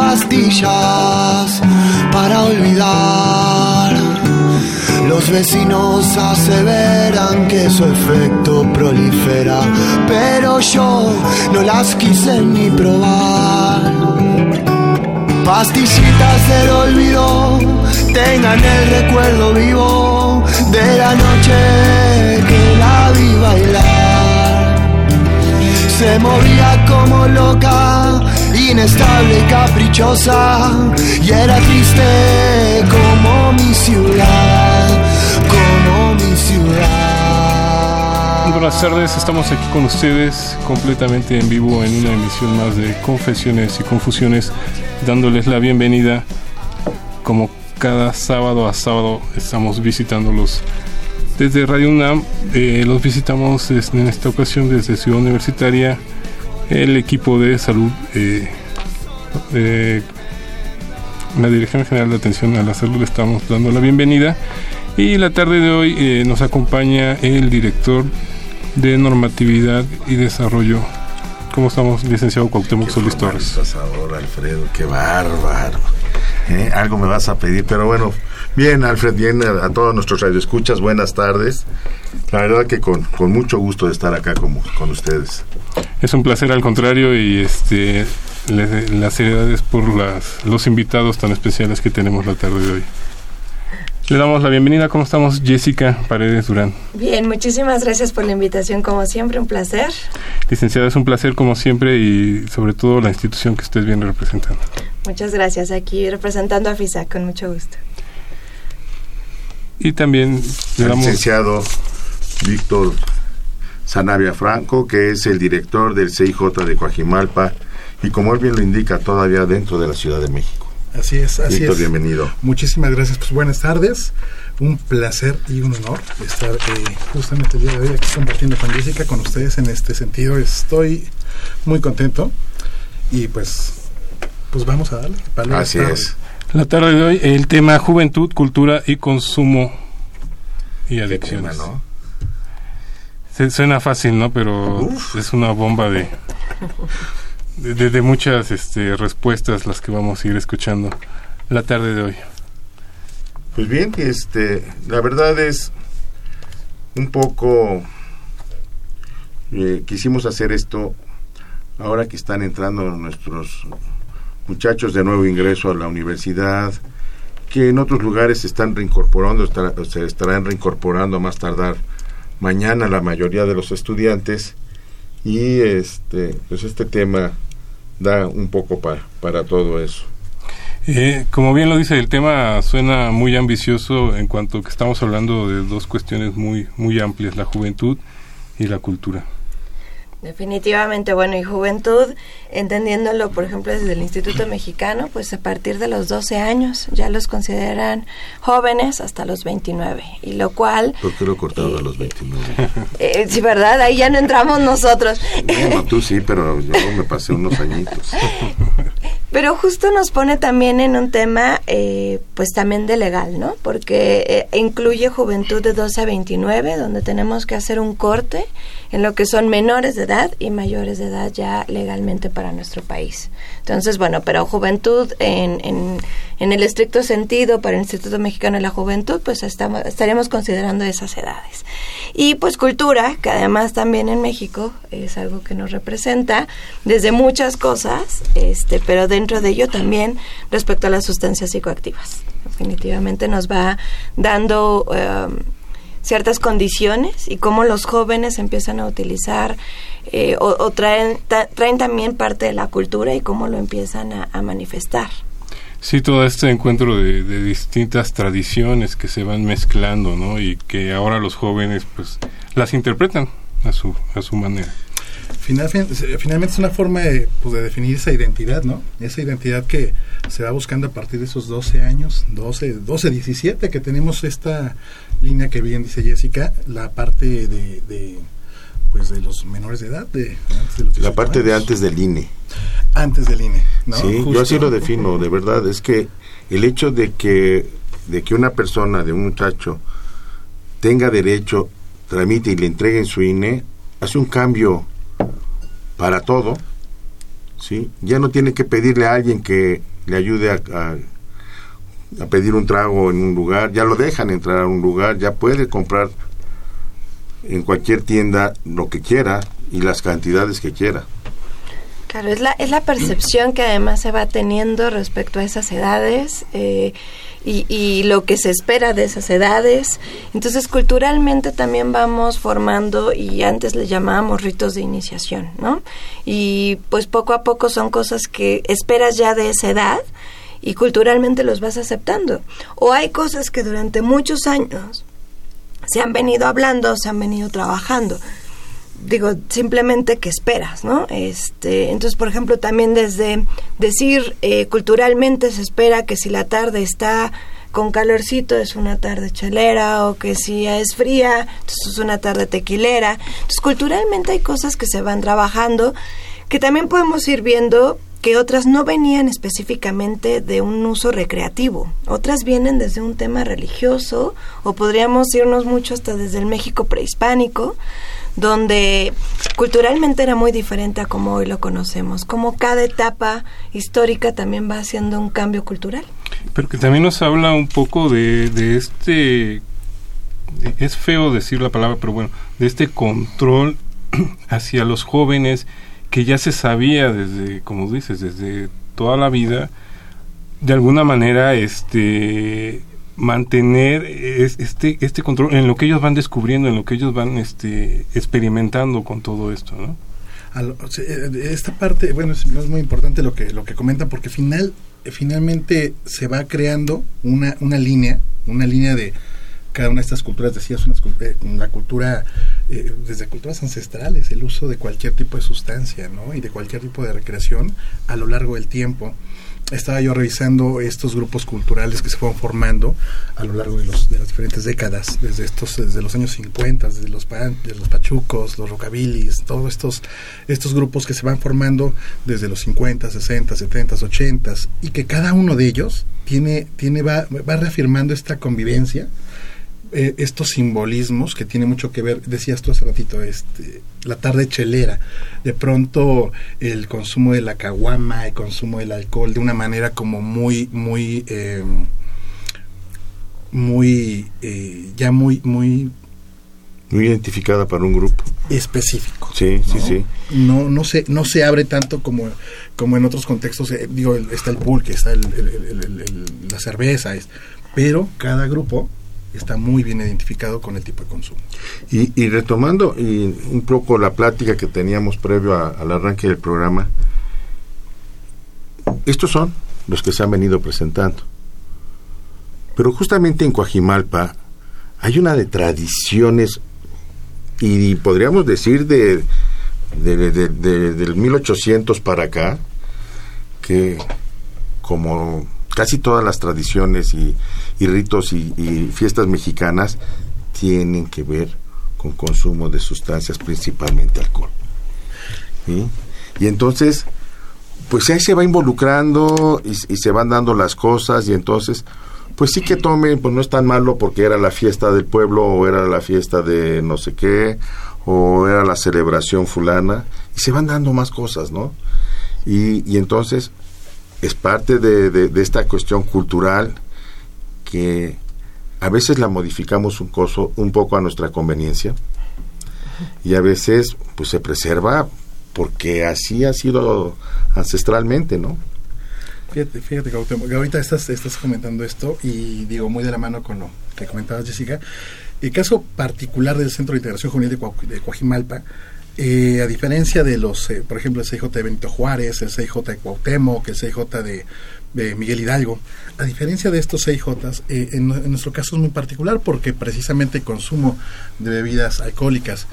Pastillas para olvidar. Los vecinos aseveran que su efecto prolifera, pero yo no las quise ni probar. Pastillitas del olvido, tengan el recuerdo vivo de la noche que la vi bailar se movía como loca, inestable caprichosa, y era triste como mi ciudad, como mi ciudad. Buenas tardes, estamos aquí con ustedes completamente en vivo en una emisión más de Confesiones y Confusiones, dándoles la bienvenida como cada sábado a sábado estamos visitándolos desde Radio UNAM eh, los visitamos en esta ocasión desde Ciudad Universitaria, el equipo de salud, eh, la Dirección General de Atención a la Salud, estamos dando la bienvenida. Y la tarde de hoy eh, nos acompaña el director de Normatividad y Desarrollo. ¿Cómo estamos, licenciado Cuauhtémoc Solís Torres? Alfredo, qué bárbaro. Algo me vas a pedir, pero bueno, Bien, Alfred, bien a, todos nuestros radioescuchas, buenas tardes. La verdad que con, mucho gusto de estar acá con, con ustedes. Es un placer al contrario y este las seriedades por las, los invitados tan especiales que tenemos la tarde de hoy. Le damos la bienvenida. ¿Cómo estamos, Jessica Paredes Durán? Bien, muchísimas gracias por la invitación, como siempre, un placer. Licenciada, es un placer como siempre y sobre todo la institución que usted viene representando. Muchas gracias, aquí representando a FISA, con mucho gusto. Y también le damos... licenciado Víctor Sanavia Franco, que es el director del CIJ de Coajimalpa y como él bien lo indica, todavía dentro de la Ciudad de México. Así es, así Víctor, bienvenido. Muchísimas gracias, pues buenas tardes. Un placer y un honor estar eh, justamente el día de hoy aquí compartiendo con Jessica, con ustedes en este sentido. Estoy muy contento y pues, pues vamos a darle. Así es. La tarde de hoy el tema juventud, cultura y consumo y adicciones. ¿no? Se, suena fácil, ¿no? Pero es una bomba de, de, muchas este, respuestas las que vamos a ir escuchando la tarde de hoy. Pues bien, este, la verdad es un poco eh, quisimos hacer esto ahora que están entrando nuestros muchachos de nuevo ingreso a la universidad, que en otros lugares se están reincorporando, se estarán reincorporando más tardar mañana la mayoría de los estudiantes y este pues este tema da un poco para, para todo eso. Eh, como bien lo dice, el tema suena muy ambicioso en cuanto que estamos hablando de dos cuestiones muy, muy amplias, la juventud y la cultura. Definitivamente, bueno, y juventud, entendiéndolo, por ejemplo, desde el Instituto Mexicano, pues a partir de los 12 años ya los consideran jóvenes hasta los 29, y lo cual... ¿Por qué lo cortado a los 29? Eh, sí, ¿verdad? Ahí ya no entramos nosotros. Bueno, tú sí, pero yo me pasé unos añitos. Pero justo nos pone también en un tema, eh, pues también de legal, ¿no? Porque eh, incluye juventud de 12 a 29, donde tenemos que hacer un corte en lo que son menores de edad y mayores de edad ya legalmente para nuestro país. Entonces, bueno, pero juventud en, en el estricto sentido para el Instituto Mexicano de la Juventud, pues estamos, estaríamos considerando esas edades. Y pues cultura, que además también en México es algo que nos representa desde muchas cosas, este, pero dentro de ello también respecto a las sustancias psicoactivas. Definitivamente nos va dando em, ciertas condiciones y cómo los jóvenes empiezan a utilizar eh, o, traen, traen también parte de la cultura y cómo lo empiezan a, manifestar. Sí, todo este encuentro de, distintas tradiciones que se van mezclando, ¿no? Y que ahora los jóvenes, pues, las interpretan a su, a su manera. finalmente es una forma de, pues, de definir esa identidad, ¿no? Esa identidad que se va buscando a partir de esos 12 años, 12, 12, 17, que tenemos esta línea que bien dice Jessica, la parte de pues de los menores de edad, de, la parte de antes del INE. Antes del INE, ¿no? Sí, yo así lo defino, de verdad, es que el hecho de que de que una persona, de un muchacho tenga derecho, tramite y le entreguen su INE, hace un cambio para todo, ¿sí? Ya no tiene que pedirle a alguien que le ayude a, a pedir un trago en un lugar, ya lo dejan entrar a un lugar, ya puede comprar en cualquier tienda lo que quiera y las cantidades que quiera. Claro, es la, es la percepción que además se va teniendo respecto a esas edades eh, y, y, lo que se espera de esas edades. Entonces, culturalmente también vamos formando, y antes le llamábamos ritos de iniciación, ¿no? Y pues poco a poco son cosas que esperas ya de esa edad y culturalmente los vas aceptando. O hay cosas que durante muchos años se han venido hablando, se han venido trabajando. Digo, simplemente que esperas, ¿no? Este, entonces, por ejemplo, también desde decir eh, culturalmente se espera que si la tarde está con calorcito es una tarde chelera o que si es fría, entonces es una tarde tequilera. Entonces, culturalmente hay cosas que se van trabajando que también podemos ir viendo que otras no venían específicamente de un uso recreativo, otras vienen desde un tema religioso o podríamos irnos mucho hasta desde el México prehispánico, donde culturalmente era muy diferente a como hoy lo conocemos, como cada etapa histórica también va haciendo un cambio cultural. Pero que también nos habla un poco de, de este, es feo decir la palabra, pero bueno, de este control hacia los jóvenes que ya se sabía desde, como dices, desde toda la vida, de alguna manera, este mantener este este control en lo que ellos van descubriendo en lo que ellos van este experimentando con todo esto no eh, esta parte bueno es, muy importante lo que lo que comentan porque final finalmente se va creando una una línea una línea de cada una de estas culturas, decías, una, eh, la cultura, eh, desde culturas ancestrales, el uso de cualquier tipo de sustancia, ¿no? Y de cualquier tipo de recreación a lo largo del tiempo. Estaba yo revisando estos grupos culturales que se fueron formando a lo largo de, los, de las diferentes décadas, desde estos, desde los años 50, desde los, pachucos, los rockabilis, todos estos, estos grupos que se van formando desde los 50, 60, 70, 80, y que cada uno de ellos tiene, tiene, va, va reafirmando esta convivencia eh, estos simbolismos que tiene mucho que ver, decías tú hace ratito, este, la tarde chelera, de pronto el consumo de la caguama, el consumo del alcohol de una manera como muy, muy, eh, muy, eh, ya muy, muy muy identificada para un grupo específico. Sí, sí, sí. No, no se, no se abre tanto como, como en otros contextos. digo, está el pulque, está el, la cerveza, es, pero cada grupo está muy bien identificado con el tipo de consumo. Y, retomando y un poco la plática que teníamos previo al arranque del programa, estos son los que se han venido presentando. Pero justamente en Coajimalpa hay una de tradiciones y podríamos decir de, de, de del 1800 para acá que como casi todas las tradiciones y, ritos y, fiestas mexicanas tienen que ver con consumo de sustancias, principalmente alcohol. Y entonces, pues ahí se va involucrando y, se van dando las cosas y entonces, pues sí que tomen, pues no es tan malo porque era la fiesta del pueblo o era la fiesta de no sé qué o era la celebración fulana y se van dando más cosas, ¿no? Y, y entonces es parte de, de- esta cuestión cultural que a veces la modificamos un, coso, un poco a nuestra conveniencia y a veces pues se preserva porque así ha sido ancestralmente, ¿no? Fíjate, fíjate Cuauhtémoc, que ahorita estás, estás comentando esto y digo muy de la mano con lo que comentaba Jessica. El caso particular del Centro de Integración Juvenil de Coajimalpa, eh, a diferencia de los, eh, por ejemplo, el CIJ de Benito Juárez, el CIJ de Cuauhtémoc, el CIJ de, de Miguel Hidalgo, a diferencia de estos CIJs, eh, en, en nuestro caso es muy particular porque precisamente el consumo de bebidas alcohólicas,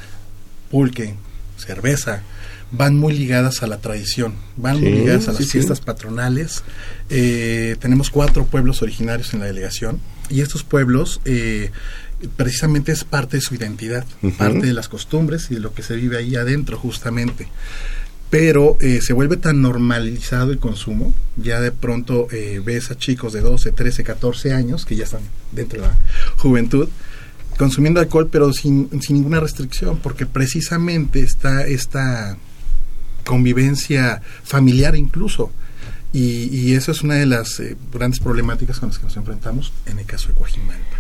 pulque, cerveza, van muy ligadas a la tradición, van muy ligadas a las sí, sí. fiestas patronales. Eh, tenemos cuatro pueblos originarios en la delegación y estos pueblos eh, precisamente es parte de su identidad, parte de las costumbres y de lo que se vive ahí adentro justamente. Pero eh, se vuelve tan normalizado el consumo, ya de pronto eh, ves a chicos de 12, 13, 14 años que ya están dentro de la juventud consumiendo alcohol pero sin, sin ninguna restricción porque precisamente está esta convivencia familiar incluso y, y eso es una de las eh, grandes problemáticas con las que nos enfrentamos en el caso de Coajimalpa.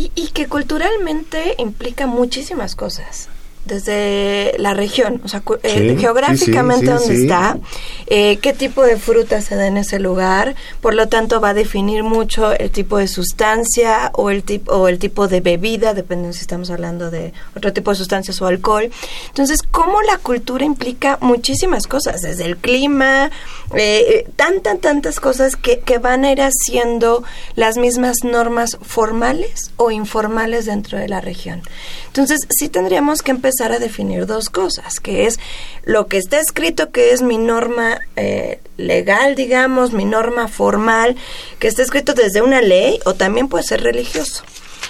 Y, y que culturalmente implica muchísimas cosas. Desde la región, o sea, eh, Sí, geográficamente sí, sí. está, eh, qué tipo de fruta se da en ese lugar, por lo tanto va a definir mucho el tipo de sustancia o el tipo o el tipo de bebida, dependiendo si estamos hablando de otro tipo de sustancias o alcohol. Entonces, cómo la cultura implica muchísimas cosas, desde el clima, eh, eh, tantas, tantas cosas que, que van a ir haciendo las mismas normas formales o informales dentro de la región. Entonces, sí tendríamos que empezar a definir dos cosas, que es lo que está escrito, que es mi norma eh, legal, digamos, mi norma formal, que está escrito desde una ley o también puede ser religioso,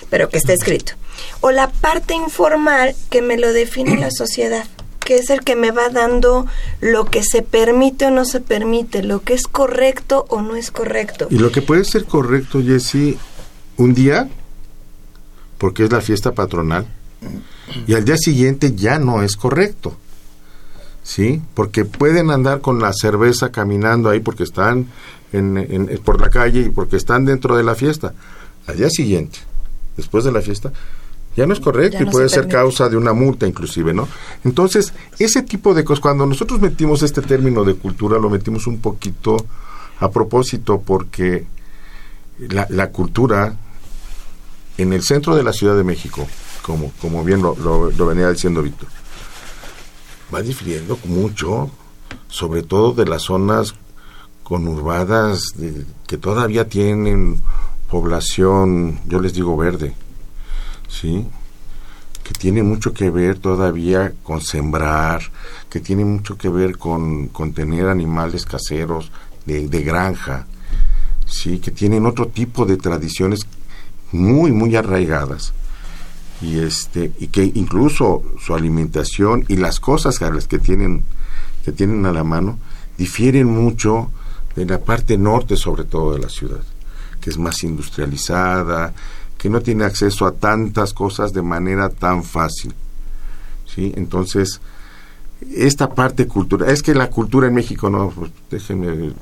pero que está escrito. O la parte informal que me lo define la sociedad que es el que me va dando lo que se permite o no se permite, lo que es correcto o no es correcto. Y lo que puede ser correcto, Jesse, un día, porque es la fiesta patronal, y al día siguiente ya no es correcto. ¿Sí? Porque pueden andar con la cerveza caminando ahí porque están en, en- por la calle y porque están dentro de la fiesta. Al día siguiente, después de la fiesta, ya no es correcto y puede se ser causa de una multa inclusive, ¿no? Entonces, ese tipo de cosas, cuando nosotros metimos este término de cultura, lo metimos un poquito a propósito porque la, la cultura en el centro de la Ciudad de México, como, como bien lo, lo- venía diciendo Víctor, va difiriendo mucho, sobre todo de las zonas conurbadas que todavía tienen población, yo les digo verde, ¿sí? que tiene mucho que ver todavía con sembrar, que tiene mucho que ver con, con tener animales caseros de, de granja, sí, que tienen otro tipo de tradiciones muy, muy arraigadas. Y este, y que incluso su alimentación y las cosas a las que tienen, que tienen a la mano, difieren mucho de la parte norte, sobre todo de la ciudad, que es más industrializada, que no tiene acceso a tantas cosas de manera tan fácil. ¿sí? Entonces, esta parte cultural, es que la cultura en México, no, pues, déjenme,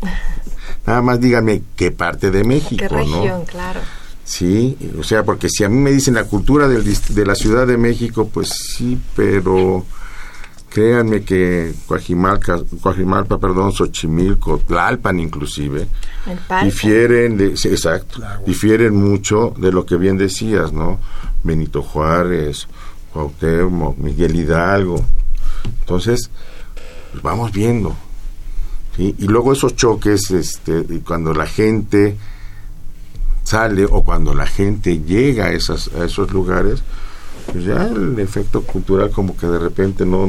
nada más díganme qué parte de México, ¿Qué región? ¿no? Claro. Sí, o sea, porque si a mí me dicen la cultura del dist- de la Ciudad de México, pues sí, pero créanme que Coajimalpa, Coajimalpa perdón, Xochimilco, Tlalpan inclusive, difieren, de, sí, exacto, difieren mucho de lo que bien decías, ¿no? Benito Juárez, Cuauhtémoc, Miguel Hidalgo. Entonces, pues vamos viendo. ¿sí? Y luego esos choques, este, y cuando la gente sale o cuando la gente llega a, esas, a esos lugares, pues ya el efecto cultural como que de repente no...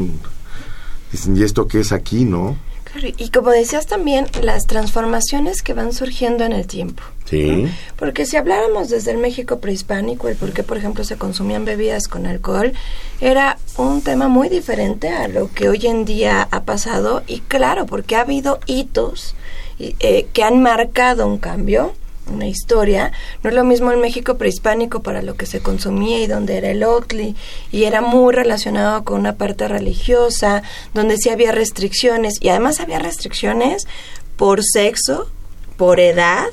Dicen, ¿y esto qué es aquí, no? Claro, y como decías también, las transformaciones que van surgiendo en el tiempo. Sí. Porque si habláramos desde el México prehispánico, el por qué, por ejemplo, se consumían bebidas con alcohol, era un tema muy diferente a lo que hoy en día ha pasado. Y claro, porque ha habido hitos eh, que han marcado un cambio una historia. No es lo mismo el México prehispánico para lo que se consumía y donde era el Oatly y era muy relacionado con una parte religiosa, donde sí había restricciones y además había restricciones por sexo, por edad,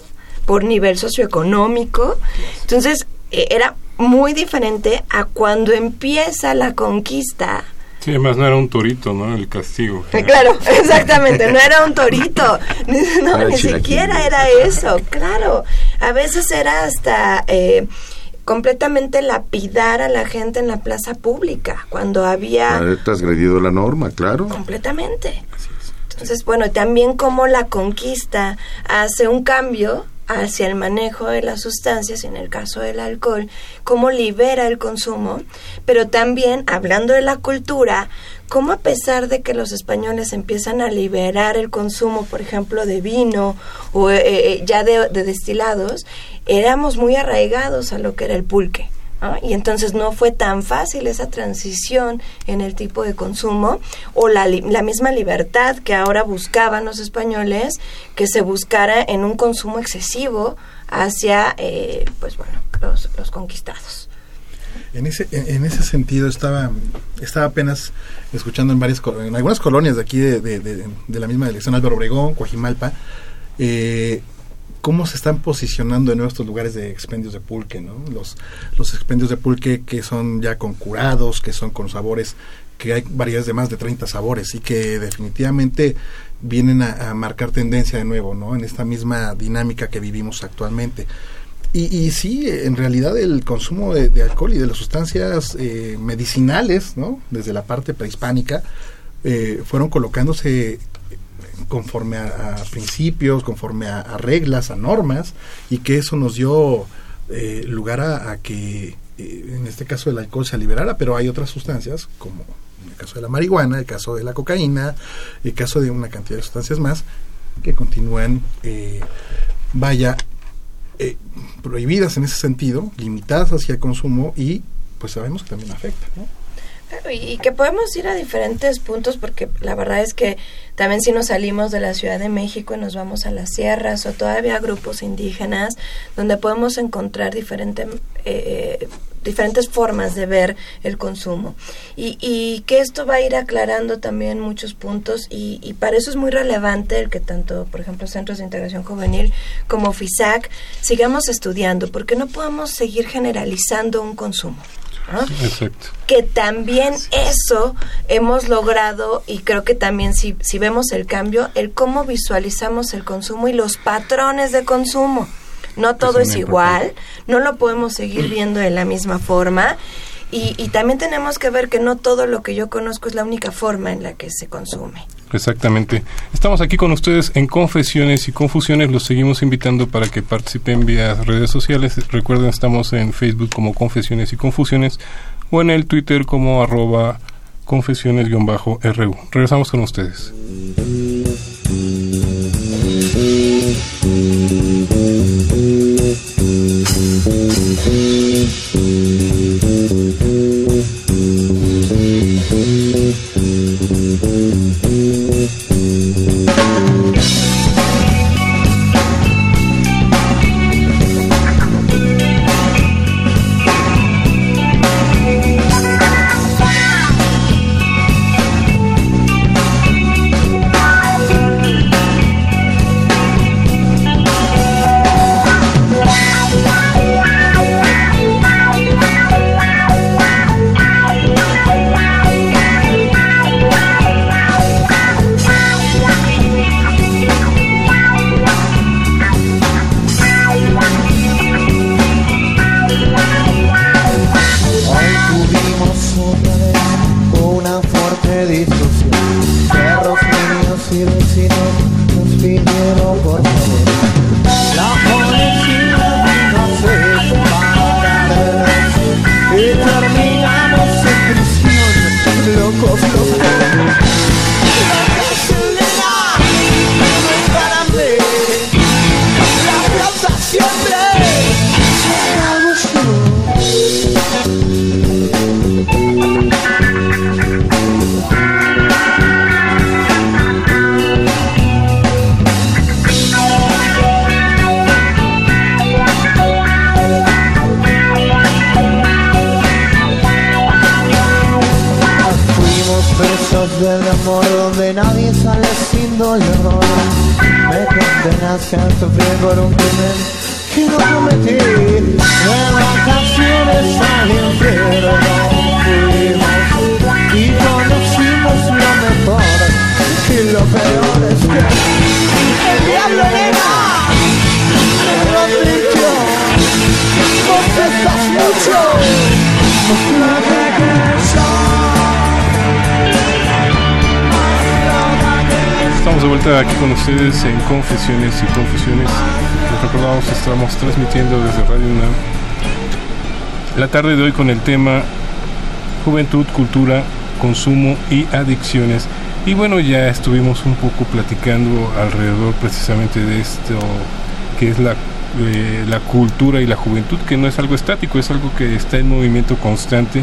por nivel socioeconómico. Entonces eh, era muy diferente a cuando empieza la conquista Sí, además no era un torito, ¿no? El castigo. Claro, exactamente, no era un torito, no, ni siquiera era eso, claro. A veces era hasta eh, completamente lapidar a la gente en la plaza pública, cuando había... Haber transgredido la norma, claro. Completamente. Entonces, bueno, también como la conquista hace un cambio hacia el manejo de las sustancias, en el caso del alcohol, cómo libera el consumo, pero también, hablando de la cultura, cómo a pesar de que los españoles empiezan a liberar el consumo, por ejemplo, de vino o eh, eh, ya de destilados, éramos muy arraigados a lo que era el pulque. Y entonces no fue tan fácil esa transición en el tipo de consumo o la, la misma libertad que ahora buscaban los españoles, que se buscara en un consumo excesivo hacia, eh, pues bueno, los, los conquistados. En ese, en, ese sentido estaba, estaba apenas escuchando en varias en algunas colonias de aquí de, de, de, la misma elección Álvaro Obregón, Coajimalpa, eh, cómo se están posicionando en estos lugares de expendios de pulque, ¿no? Los, los expendios de pulque que son ya con curados, que son con sabores, que hay variedades de más de 30 sabores y que definitivamente vienen a, marcar tendencia de nuevo, ¿no? En esta misma dinámica que vivimos actualmente. Y, sí, en realidad el consumo de, alcohol y de las sustancias eh, medicinales, ¿no? Desde la parte prehispánica, eh, fueron colocándose conforme a, principios, conforme a, reglas, a normas, y que eso nos dio eh, lugar a, que, eh, en este caso, el alcohol se liberara, pero hay otras sustancias, como en el caso de la marihuana, el caso de la cocaína, el caso de una cantidad de sustancias más, que continúan, eh, vaya, prohibidas en ese sentido, limitadas hacia el consumo y pues sabemos que también afecta, ¿no? Y, que podemos ir a diferentes puntos porque la verdad es que también si nos salimos de la Ciudad de México y nos vamos a las sierras o todavía grupos indígenas donde podemos encontrar diferente, eh, diferentes formas de ver el consumo. Y, y, que esto va a ir aclarando también muchos puntos y, y, para eso es muy relevante el que tanto por ejemplo Centros de Integración Juvenil como FISAC sigamos estudiando porque no podemos seguir generalizando un consumo Exacto. Que también eso hemos logrado y creo que también si, si vemos el cambio, el cómo visualizamos el consumo y los patrones de consumo. No todo es, igual, no lo podemos seguir viendo de la misma forma. Y, y, también tenemos que ver que no todo lo que yo conozco es la única forma en la que se consume. Exactamente. Estamos aquí con ustedes en Confesiones y Confusiones. Los seguimos invitando para que participen vía redes sociales. Recuerden, estamos en Facebook como Confesiones y Confusiones o en el Twitter como arroba confesiones-ru. Regresamos con ustedes. Vuelta aquí con ustedes en Confesiones y Confusiones. Les recordamos que estamos transmitiendo desde Radio UNAM la tarde de hoy con el tema Juventud, Cultura, Consumo y Adicciones. Y bueno, ya estuvimos un poco platicando alrededor precisamente de esto que es la, eh, la cultura y la juventud, que no es algo estático, es algo que está en movimiento constante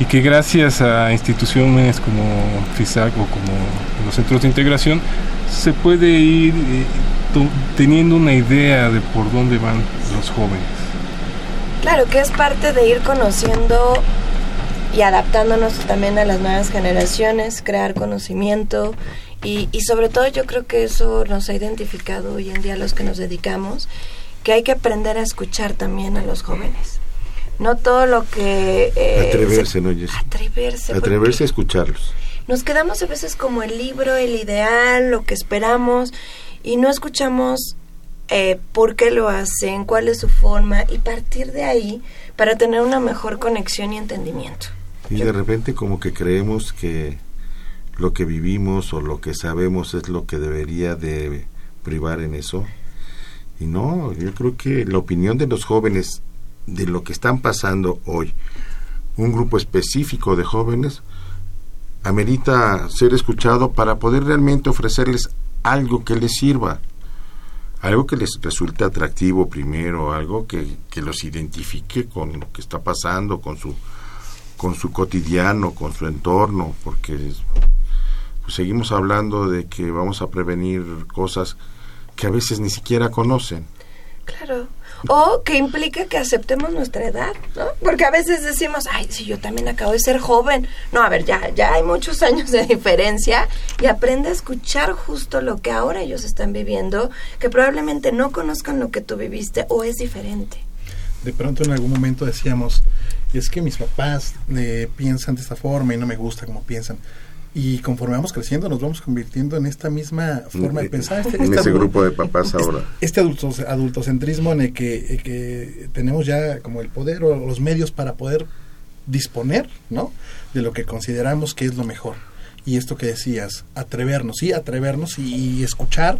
y que gracias a instituciones como FISAC o como los centros de integración se puede ir eh, teniendo una idea de por dónde van los jóvenes. Claro, que es parte de ir conociendo y adaptándonos también a las nuevas generaciones, crear conocimiento y, y sobre todo yo creo que eso nos ha identificado hoy en día los que nos dedicamos, que hay que aprender a escuchar también a los jóvenes. No todo lo que... eh, Atreverse, se- ¿no, Jessy? Atreverse. Atreverse a escucharlos. Nos quedamos a veces como el libro, el ideal, lo que esperamos y no escuchamos eh, por qué lo hacen, cuál es su forma y partir de ahí para tener una mejor conexión y entendimiento. Y de repente como que creemos que lo que vivimos o lo que sabemos es lo que debería de privar en eso. Y no, yo creo que la opinión de los jóvenes de lo que están pasando hoy, un grupo específico de jóvenes, amerita ser escuchado para poder realmente ofrecerles algo que les sirva, algo que les resulte atractivo primero, algo que, que los identifique con lo que está pasando, con su con su cotidiano, con su entorno, porque pues, seguimos hablando de que vamos a prevenir cosas que a veces ni siquiera conocen. Claro. O que implica que aceptemos nuestra edad, ¿no? Porque a veces decimos, ay, si yo también acabo de ser joven. No, a ver, ya, ya hay muchos años de diferencia y aprende a escuchar justo lo que ahora ellos están viviendo, que probablemente no conozcan lo que tú viviste o es diferente. De pronto en algún momento decíamos, es que mis papás eh, piensan de esta forma y no me gusta como piensan. Y conforme vamos creciendo nos vamos convirtiendo en esta misma forma de pensar. Este, en este ese grupo de papás este- ahora. Este adultos, adultocentrismo en el que, eh, que tenemos ya como el poder o los medios para poder disponer, ¿no? De lo que consideramos que es lo mejor. Y esto que decías, atrevernos, sí, atrevernos y, y escuchar,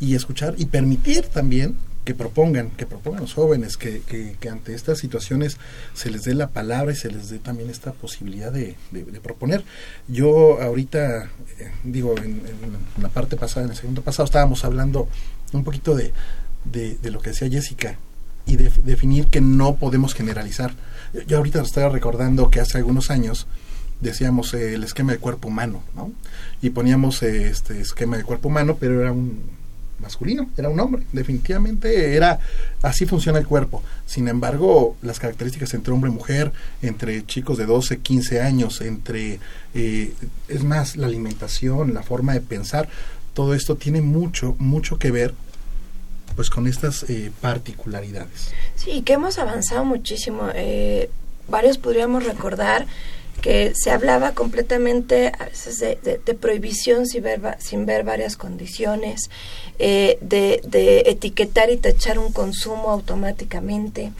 y escuchar, y permitir también que propongan, que propongan los jóvenes, que, que, ante estas situaciones se les dé la palabra y se les dé también esta posibilidad de, de- de proponer. Yo ahorita, eh, digo, en, la parte pasada, en el segundo pasado, estábamos hablando un poquito de, de, de lo que decía Jessica y de, definir que no podemos generalizar. Yo, ahorita estaba recordando que hace algunos años decíamos eh, el esquema del cuerpo humano, ¿no? Y poníamos eh, este esquema del cuerpo humano, pero era un masculino, era un hombre, definitivamente era así funciona el cuerpo. Sin embargo, las características entre hombre y mujer, entre chicos de 12, 15 años, entre eh, es más la alimentación, la forma de pensar, todo esto tiene mucho mucho que ver pues con estas eh, particularidades. Sí, que hemos avanzado muchísimo. Eh, varios podríamos recordar que se hablaba completamente a veces de, prohibición sin ver, sin ver varias condiciones, eh, de, de etiquetar y tachar un consumo automáticamente.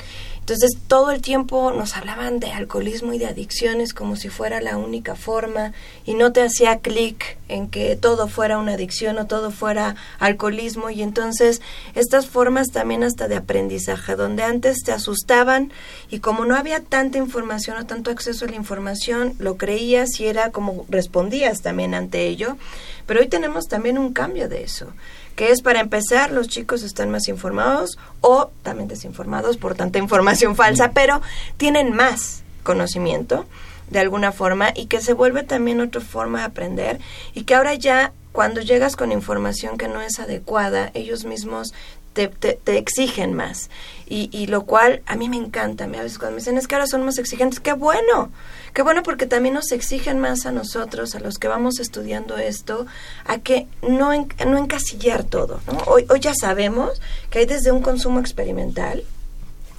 Entonces todo el tiempo nos hablaban de alcoholismo y de adicciones como si fuera la única forma y no te hacía clic en que todo fuera una adicción o todo fuera alcoholismo. Y entonces estas formas también hasta de aprendizaje donde antes te asustaban y como no había tanta información o tanto acceso a la información lo creías y era como respondías también ante ello. Pero hoy tenemos también un cambio de eso que es para empezar, los chicos están más informados o también desinformados por tanta información falsa, pero tienen más conocimiento de alguna forma y que se vuelve también otra forma de aprender y que ahora ya cuando llegas con información que no es adecuada, ellos mismos te, te, te exigen más. Y, y lo cual a mí me encanta. A a veces cuando me dicen es que ahora son más exigentes, qué bueno. Qué bueno porque también nos exigen más a nosotros, a los que vamos estudiando esto, a que no, no encasillar todo. ¿no? Hoy, hoy ya sabemos que hay desde un consumo experimental,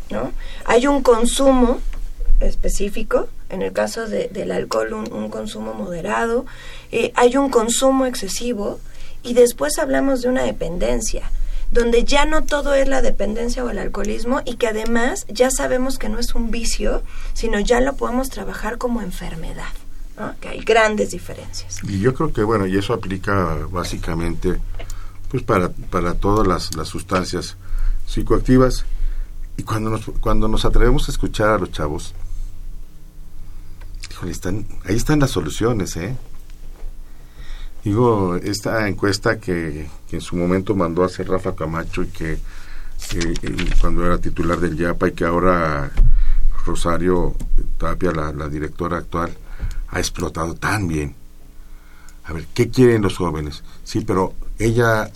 ¿no? Hay un consumo específico, en el caso de- del alcohol un, un consumo moderado, eh, hay un consumo excesivo y después hablamos de una dependencia, donde ya no todo es la dependencia o el alcoholismo y que además ya sabemos que no es un vicio, sino ya lo podemos trabajar como enfermedad, que hay grandes diferencias. Y yo creo que, bueno, y eso aplica básicamente pues para, para todas las, las sustancias psicoactivas. Y cuando nos, cuando nos atrevemos a escuchar a los chavos, híjole, están, ahí están las soluciones, ¿eh? Digo, esta encuesta que, en su momento mandó a hacer Rafa Camacho y que eh, él, cuando era titular del YAPA y que ahora Rosario Tapia, la, directora actual, ha explotado tan bien. A ver, ¿qué quieren los jóvenes? Sí, pero ella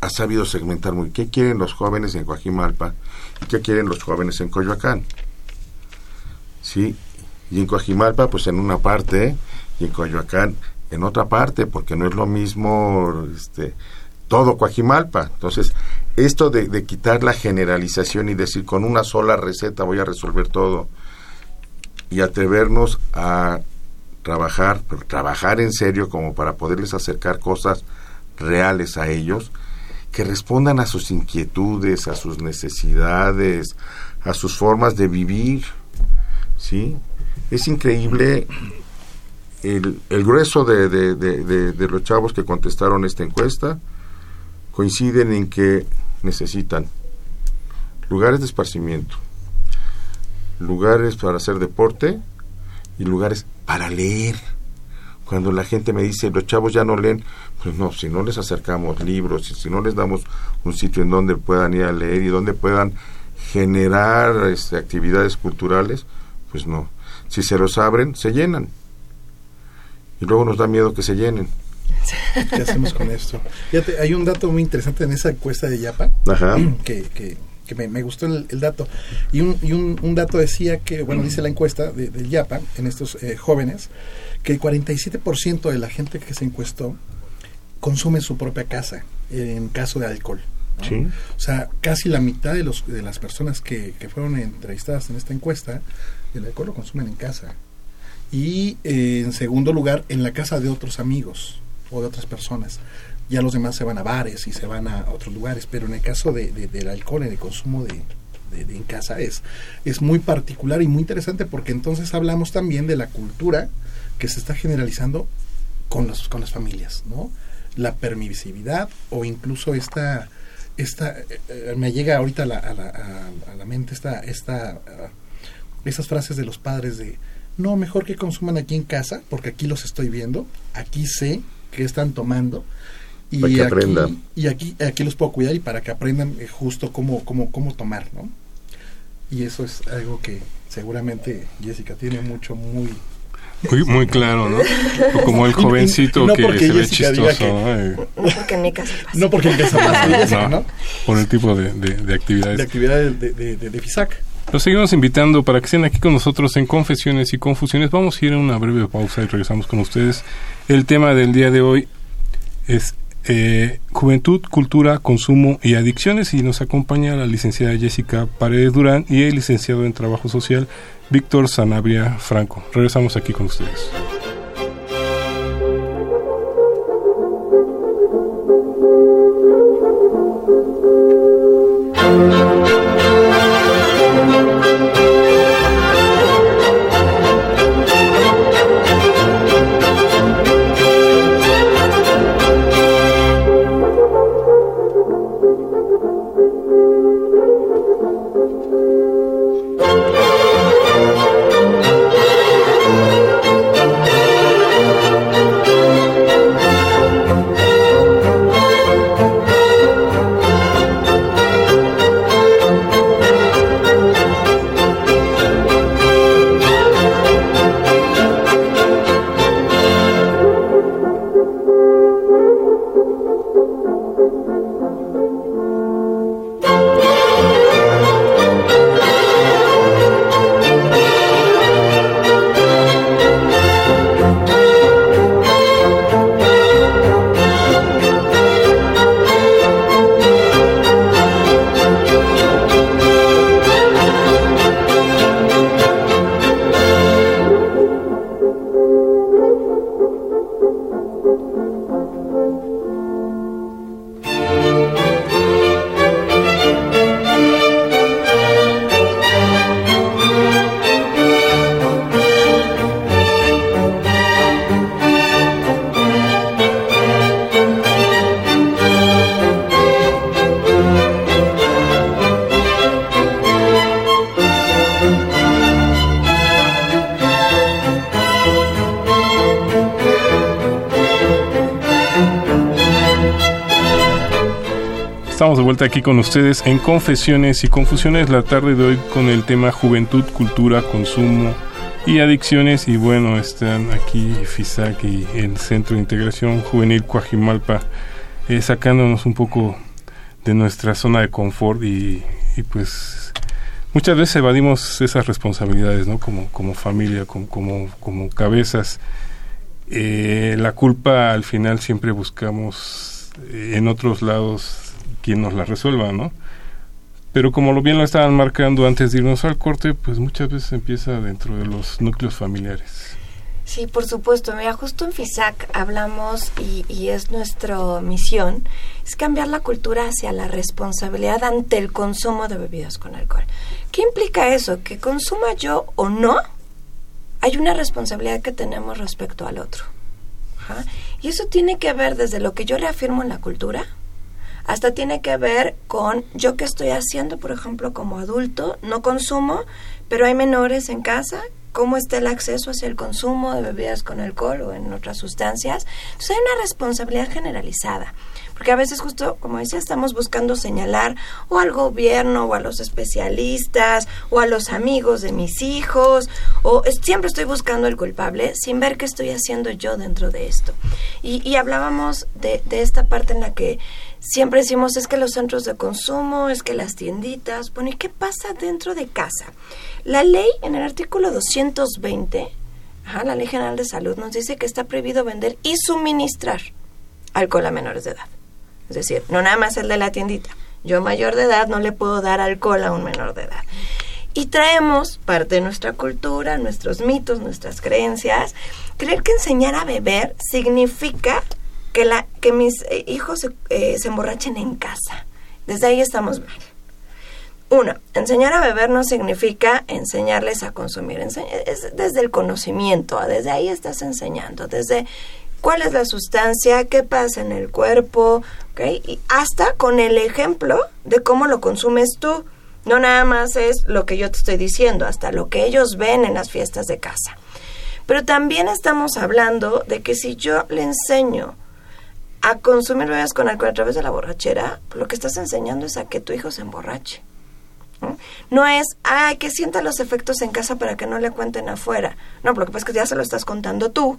ha sabido segmentar muy qué quieren los jóvenes en Coajimalpa qué quieren los jóvenes en Coyoacán. Sí, y en Coajimalpa pues en una parte y en Coyoacán en otra parte, porque no es lo mismo este todo Coajimalpa. Entonces, esto de, de quitar la generalización y decir con una sola receta voy a resolver todo y atrevernos a trabajar, pero trabajar en serio como para poderles acercar cosas reales a ellos, que respondan a sus inquietudes, a sus necesidades, a sus formas de vivir, ¿sí? Es increíble el, el grueso de, los chavos que contestaron esta encuesta coinciden en que necesitan lugares de esparcimiento, lugares para hacer deporte y lugares para leer. Cuando la gente me dice, los chavos ya no leen, pues no, si no les acercamos libros, si no les damos un sitio en donde puedan ir a leer y donde puedan generar este, actividades culturales, pues no. Si se los abren, se llenan. Y luego nos da miedo que se llenen. ¿Qué hacemos con esto? Fíjate, hay un dato muy interesante en esa encuesta de Yapa, Ajá. que, que, que me, me gustó el, el dato. Y, un, y un, un dato decía que, bueno, dice la encuesta de, del Yapa, en estos eh, jóvenes, que el 47% de la gente que se encuestó consume en su propia casa, en caso de alcohol. ¿no? Sí. O sea, casi la mitad de, los, de las personas que, que fueron entrevistadas en esta encuesta, el alcohol lo consumen en casa. Y eh, en segundo lugar, en la casa de otros amigos o de otras personas. Ya los demás se van a bares y se van a otros lugares, pero en el caso de, de- del alcohol, en el consumo de, en casa, es, es muy particular y muy interesante porque entonces hablamos también de la cultura que se está generalizando con, los, con las familias, ¿no? La permisividad o incluso esta, esta eh, eh, me llega ahorita a la, a la, a- la mente esta, esta, ah, esas frases de los padres de, no, mejor que consuman aquí en casa, porque aquí los estoy viendo, aquí sé que están tomando. Y Para que aquí, aprendan. Y aquí, aquí los puedo cuidar y para que aprendan eh, justo cómo, cómo, cómo tomar, ¿no? Y eso es algo que seguramente Jessica tiene mucho, muy... Muy, muy claro, ¿no? O como el jovencito no que se ve chistoso, que- ¿no? No porque en mi casa pasa. No porque empieza a no, Jessica, no, ¿no? por el tipo de, de- de actividades. De actividades de, de, de, de FISAC. Los seguimos invitando para que estén aquí con nosotros en Confesiones y Confusiones. Vamos a ir a una breve pausa y regresamos con ustedes. El tema del día de hoy es eh, juventud, cultura, consumo y adicciones y nos acompaña la licenciada Jessica Paredes Durán y el licenciado en Trabajo Social Víctor Sanabria Franco. Regresamos aquí con ustedes. Estamos de vuelta aquí con ustedes en Confesiones y Confusiones la tarde de hoy con el tema Juventud, Cultura, Consumo y Adicciones. Y bueno, están aquí FISAC y el Centro de Integración Juvenil Coajimalpa eh, sacándonos un poco de nuestra zona de confort y, y, pues muchas veces evadimos esas responsabilidades, ¿no? Como, como familia, como, como, como cabezas. Eh, la culpa al final siempre buscamos eh, en otros lados quien nos la resuelva, ¿no? Pero como lo bien lo estaban marcando antes de irnos al corte, pues muchas veces empieza dentro de los núcleos familiares. Sí, por supuesto. Mira, justo en FISAC hablamos y, y, es nuestra misión, es cambiar la cultura hacia la responsabilidad ante el consumo de bebidas con alcohol. ¿Qué implica eso? Que consuma yo o no, hay una responsabilidad que tenemos respecto al otro. Y eso tiene que ver desde lo que yo reafirmo en la cultura, hasta tiene que ver con yo que estoy haciendo, por ejemplo, como adulto, no consumo, pero hay menores en casa, cómo está el acceso hacia el consumo de bebidas con alcohol o en otras sustancias. Entonces hay una responsabilidad generalizada. Porque a veces justo, como decía, estamos buscando señalar o al gobierno o a los especialistas o a los amigos de mis hijos o siempre estoy buscando el culpable sin ver qué estoy haciendo yo dentro de esto. Y, y hablábamos de, de esta parte en la que siempre decimos es que los centros de consumo, es que las tienditas, bueno, ¿y qué pasa dentro de casa? La ley en el artículo 220, ajá, la Ley General de Salud nos dice que está prohibido vender y suministrar alcohol a menores de edad. Es decir, no nada más el de la tiendita. Yo mayor de edad no le puedo dar alcohol a un menor de edad. Y traemos parte de nuestra cultura, nuestros mitos, nuestras creencias. Creer que enseñar a beber significa que, la, que mis hijos se, eh, se emborrachen en casa. Desde ahí estamos mal. Uno, enseñar a beber no significa enseñarles a consumir. Ense es desde el conocimiento, desde ahí estás enseñando, desde cuál es la sustancia, qué pasa en el cuerpo, y hasta con el ejemplo de cómo lo consumes tú. No nada más es lo que yo te estoy diciendo, hasta lo que ellos ven en las fiestas de casa. Pero también estamos hablando de que si yo le enseño a consumir bebidas con alcohol a través de la borrachera, lo que estás enseñando es a que tu hijo se emborrache. ¿no? es, ay, que sienta los efectos en casa para que no le cuenten afuera. No, lo que pasa es que ya se lo estás contando tú,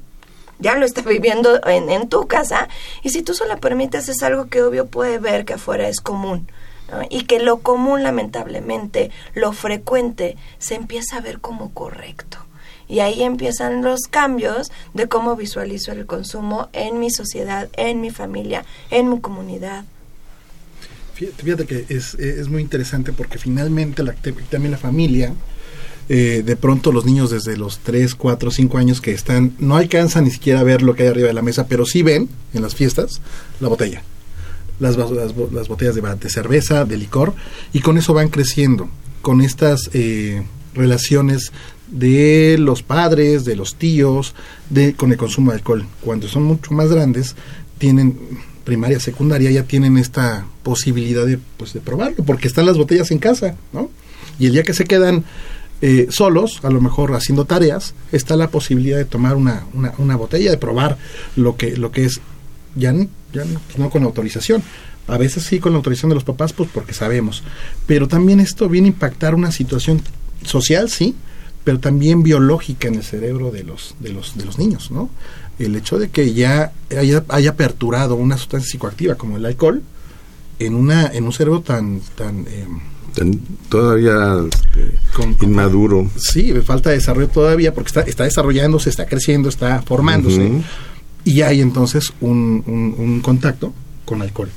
ya lo está viviendo en, tu casa, y si tú solo permites es algo que obvio puede ver que afuera es común. Y que lo común, lamentablemente, lo frecuente, se empieza a ver como correcto. Y ahí empiezan los cambios de cómo visualizo el consumo en mi sociedad, en mi familia, en mi comunidad. Fíjate, que es, es, muy interesante porque finalmente la, también la familia, eh, de pronto los niños desde los 3, 4, 5 años que están, no alcanzan ni siquiera a ver lo que hay arriba de la mesa, pero sí ven en las fiestas la botella. Las, las, las botellas de, de, cerveza, de licor, y con eso van creciendo, con estas eh, relaciones de los padres, de los tíos, de con el consumo de alcohol. Cuando son mucho más grandes, tienen primaria, secundaria, ya tienen esta posibilidad de, pues, de probarlo, porque están las botellas en casa, ¿no? Y el día que se quedan eh, solos, a lo mejor haciendo tareas, está la posibilidad de tomar una, una, una botella, de probar lo que, lo que es, ya, ya no, con autorización, a veces sí con la autorización de los papás, pues porque sabemos, pero también esto viene a impactar una situación social, sí, pero también biológica en el cerebro de los, de los, de los niños, ¿no? El hecho de que ya haya, haya aperturado una sustancia psicoactiva como el alcohol en una, en un cerebro tan, tan eh, todavía este, con, con, inmaduro. Sí, falta desarrollo todavía porque está, está desarrollándose, está creciendo, está formándose. Uh -huh. Y hay entonces un, un, un contacto con alcohol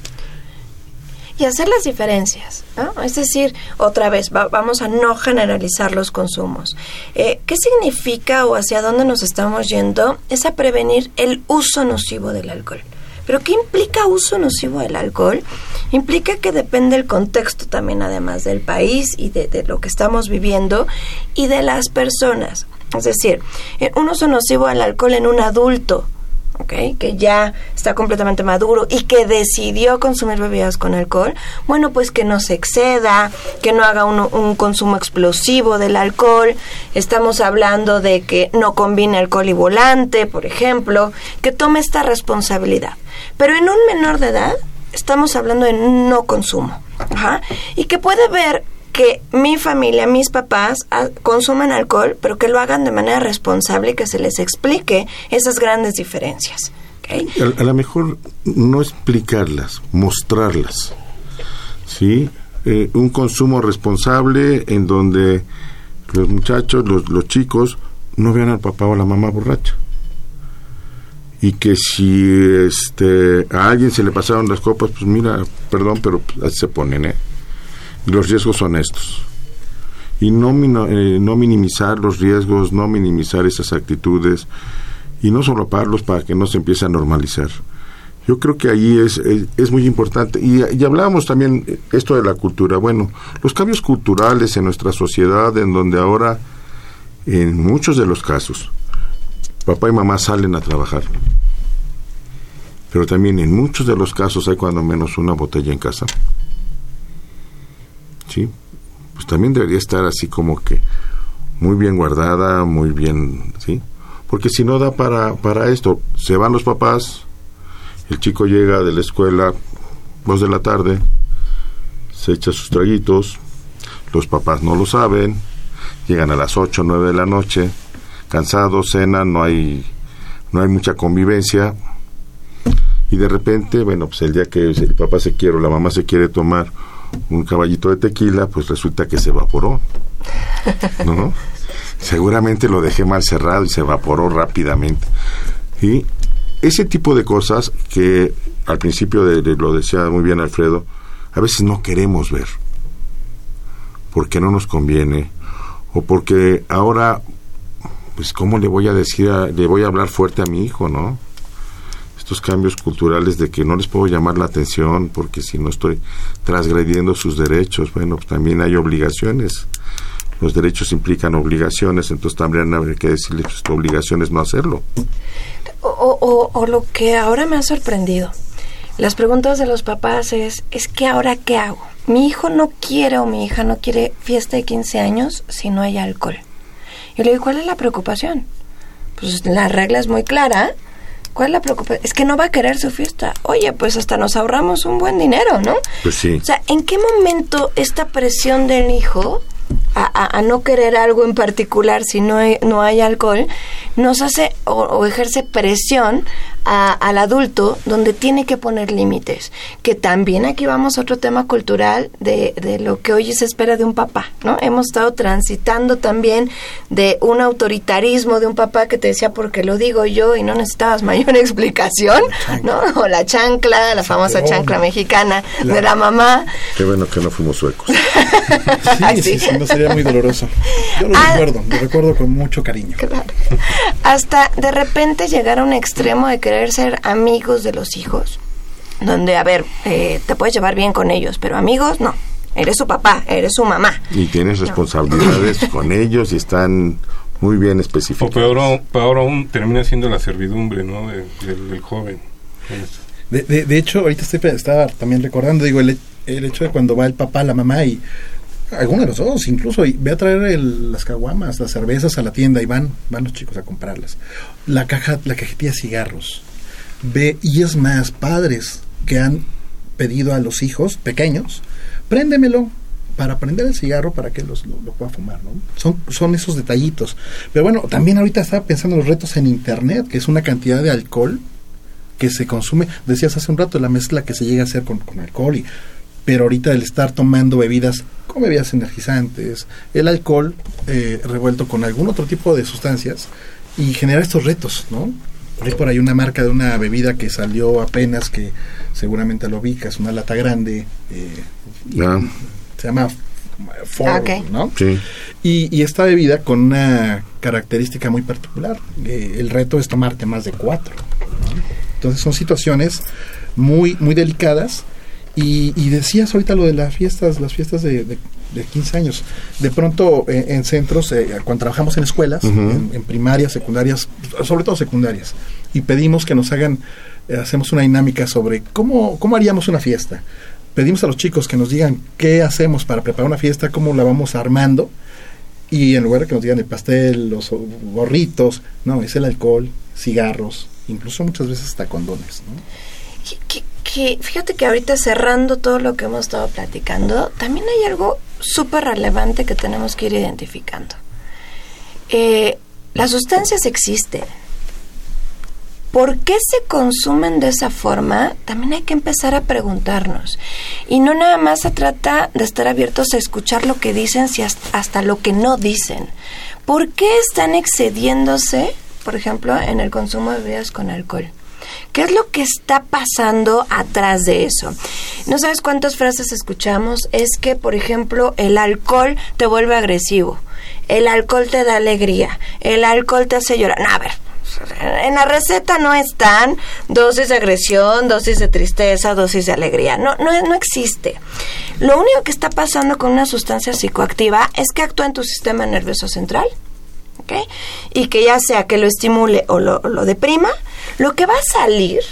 y hacer las diferencias. ¿no? Es decir, otra vez, va, vamos a no generalizar los consumos. Eh, ¿Qué significa o hacia dónde nos estamos yendo? Es a prevenir el uso nocivo del alcohol. ¿Pero qué implica uso nocivo del alcohol? Implica que depende el contexto también, además del país y de, de lo que estamos viviendo y de las personas. Es decir, un uso nocivo del alcohol en un adulto Okay, que ya está completamente maduro y que decidió consumir bebidas con alcohol, bueno, pues que no se exceda, que no haga un, un, consumo explosivo del alcohol. Estamos hablando de que no combine alcohol y volante, por ejemplo, que tome esta responsabilidad. Pero en un menor de edad, estamos hablando de no consumo. Ajá. Y que puede ver que mi familia, mis papás ah, consumen alcohol, pero que lo hagan de manera responsable y que se les explique esas grandes diferencias. A, lo mejor no explicarlas, mostrarlas. ¿Sí? Eh, un consumo responsable en donde los muchachos, los, los chicos, no vean al papá o a la mamá borracha. Y que si este, a alguien se le pasaron las copas, pues mira, perdón, pero pues, así se ponen, ¿eh? Los riesgos son estos. Y no, eh, no minimizar los riesgos, no minimizar esas actitudes y no solaparlos para que no se empiece a normalizar. Yo creo que ahí es, es, es muy importante. Y, y hablábamos también eh, esto de la cultura. Bueno, los cambios culturales en nuestra sociedad, en donde ahora, en muchos de los casos, papá y mamá salen a trabajar. Pero también en muchos de los casos hay cuando menos una botella en casa. ¿Sí? Pues también debería estar así como que muy bien guardada, muy bien, ¿sí? Porque si no da para, para esto, se van los papás, el chico llega de la escuela, dos de la tarde, se echa sus traguitos, los papás no lo saben, llegan a las 8 o 9 de la noche, cansados, cenan, no hay, no hay mucha convivencia, y de repente, bueno, pues el día que el papá se quiere o la mamá se quiere tomar un caballito de tequila, pues resulta que se evaporó, ¿no? Seguramente lo dejé mal cerrado y se evaporó rápidamente. Y ese tipo de cosas que al principio de, lo decía muy bien Alfredo, a veces no queremos ver, porque no nos conviene, o porque ahora, pues, ¿cómo le voy a decir, a- le voy a hablar fuerte a mi hijo, no? Estos cambios culturales de que no les puedo llamar la atención porque si no estoy transgrediendo sus derechos, bueno, pues también hay obligaciones. Los derechos implican obligaciones, entonces también habría que decirle, pues tu obligación es no hacerlo. O lo que ahora me ha sorprendido. Las preguntas de los papás es, es que ahora qué hago? Mi hijo no quiere o mi hija no quiere fiesta de 15 años si no hay alcohol. Yo le digo, ¿cuál es la preocupación? Pues la regla es muy clara. ¿Cuál es la preocupación? Es que no va a querer su fiesta. Oye, pues hasta nos ahorramos un buen dinero, ¿no? Pues sí. O sea, ¿en qué momento esta presión del hijo a, a- a no querer algo en particular si no hay, no hay alcohol nos hace o, o ejerce presión a- al adulto donde tiene que poner límites? Que también aquí vamos a otro tema cultural de, de lo que hoy se espera de un papá, ¿no? Hemos estado transitando también de un autoritarismo de un papá que te decía porque lo digo yo y no necesitabas mayor explicación, ¿no? O la chancla, la famosa chancla mexicana de la mamá. Qué bueno que no fuimos suecos. Sí, sí, sí, no sería muy doloroso. Yo lo Ah. recuerdo, lo recuerdo con mucho cariño. Claro. Hasta de repente llegar a un extremo de querer ser amigos de los hijos. Donde, a ver, eh, te puedes llevar bien con ellos, pero amigos no. Eres su papá, eres su mamá. Y tienes responsabilidades con ellos y están muy bien O específicas. peor, aún- peor aún, termina siendo la servidumbre, ¿no? de- del, del joven. De, de, de hecho, ahorita estoy, estaba también recordando, digo, el, el hecho de cuando va el papá, la mamá y alguno de los dos incluso, y ve a traer el- las caguamas, las cervezas a la tienda y van, van los chicos a comprarlas. La caja, la cajetilla de cigarros. Ve, y es más, padres que han pedido a los hijos pequeños, préndemelo para prender el cigarro para que los, lo, pueda fumar, ¿no? Son, son esos detallitos. Pero bueno, también ahorita estaba pensando en los retos en internet, que es una cantidad de alcohol que se consume, decías hace un rato, la mezcla que se llega a hacer con, con alcohol, y, pero ahorita el estar tomando bebidas con bebidas energizantes, el alcohol eh, revuelto con algún otro tipo de sustancias y generar estos retos, ¿no? Hay por ahí una marca de una bebida que salió apenas, que seguramente lo ubicas, una lata grande, eh, Ya, se llama Ford, Ah, ok. ¿no? sí. Y, y esta bebida con una característica muy particular. eh, el reto es tomarte más de cuatro. ¿no? Entonces son situaciones muy, muy delicadas. Y, y decías ahorita lo de las fiestas, las fiestas de, de, de 15 años. De pronto eh, en centros, eh, cuando trabajamos en escuelas, en, en primarias, secundarias, sobre todo secundarias, y pedimos que nos hagan, eh, hacemos una dinámica sobre cómo, cómo haríamos una fiesta. Pedimos a los chicos que nos digan qué hacemos para preparar una fiesta, cómo la vamos armando, y en lugar de que nos digan el pastel, los gorritos, no, es el alcohol, cigarros, incluso muchas veces hasta condones. ¿no? ¿Qué, qué- que, fíjate que ahorita cerrando todo lo que hemos estado platicando, también hay algo súper relevante que tenemos que ir identificando. Eh, las sustancias existen. ¿Por qué se consumen de esa forma? También hay que empezar a preguntarnos. Y no nada más se trata de estar abiertos a escuchar lo que dicen, si hasta, hasta lo que no dicen. ¿Por qué están excediéndose, por ejemplo, en el consumo de bebidas con alcohol? ¿Qué es lo que está pasando atrás de eso? No sabes cuántas frases escuchamos. Es que, por ejemplo, el alcohol te vuelve agresivo. El alcohol te da alegría. El alcohol te hace llorar. No, a ver, en la receta no están dosis de agresión, dosis de tristeza, dosis de alegría. No, no, no existe. Lo único que está pasando con una sustancia psicoactiva es que actúa en tu sistema nervioso central. ¿ok? Y que ya sea que lo estimule o lo, lo deprima, lo que va a salir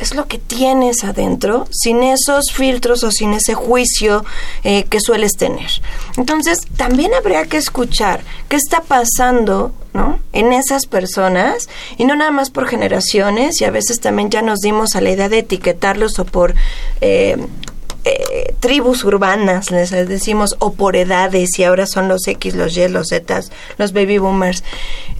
es lo que tienes adentro sin esos filtros o sin ese juicio eh, que sueles tener. Entonces, también habría que escuchar qué está pasando ¿no? en esas personas y no nada más por generaciones y a veces también ya nos dimos a la idea de etiquetarlos o por... Eh, eh, tribus urbanas, les decimos, o por edades, y ahora son los X, los Y, los Z, los baby boomers.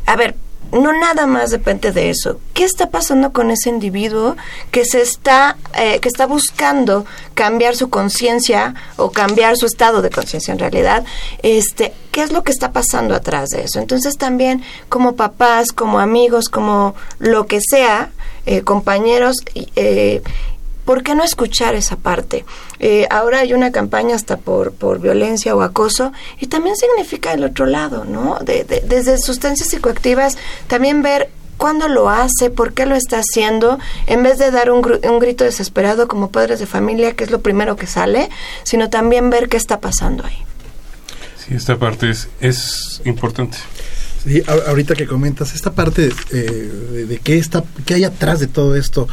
A ver, no nada más depende de eso. ¿Qué está pasando con ese individuo que se está, eh, que está buscando cambiar su conciencia o cambiar su estado de conciencia en realidad? Este, ¿qué es lo que está pasando atrás de eso? Entonces también como papás, como amigos, como lo que sea, eh, compañeros, eh, ¿por qué no escuchar esa parte? Eh, ahora hay una campaña hasta por, por violencia o acoso y también significa el otro lado, ¿no? De, de- desde sustancias psicoactivas, también ver cuándo lo hace, por qué lo está haciendo, en vez de dar un, gru- un grito desesperado como padres de familia, que es lo primero que sale, sino también ver qué está pasando ahí. Sí, esta parte es, es importante. Sí, ahorita que comentas esta parte eh, de, de qué está, qué hay atrás de todo esto.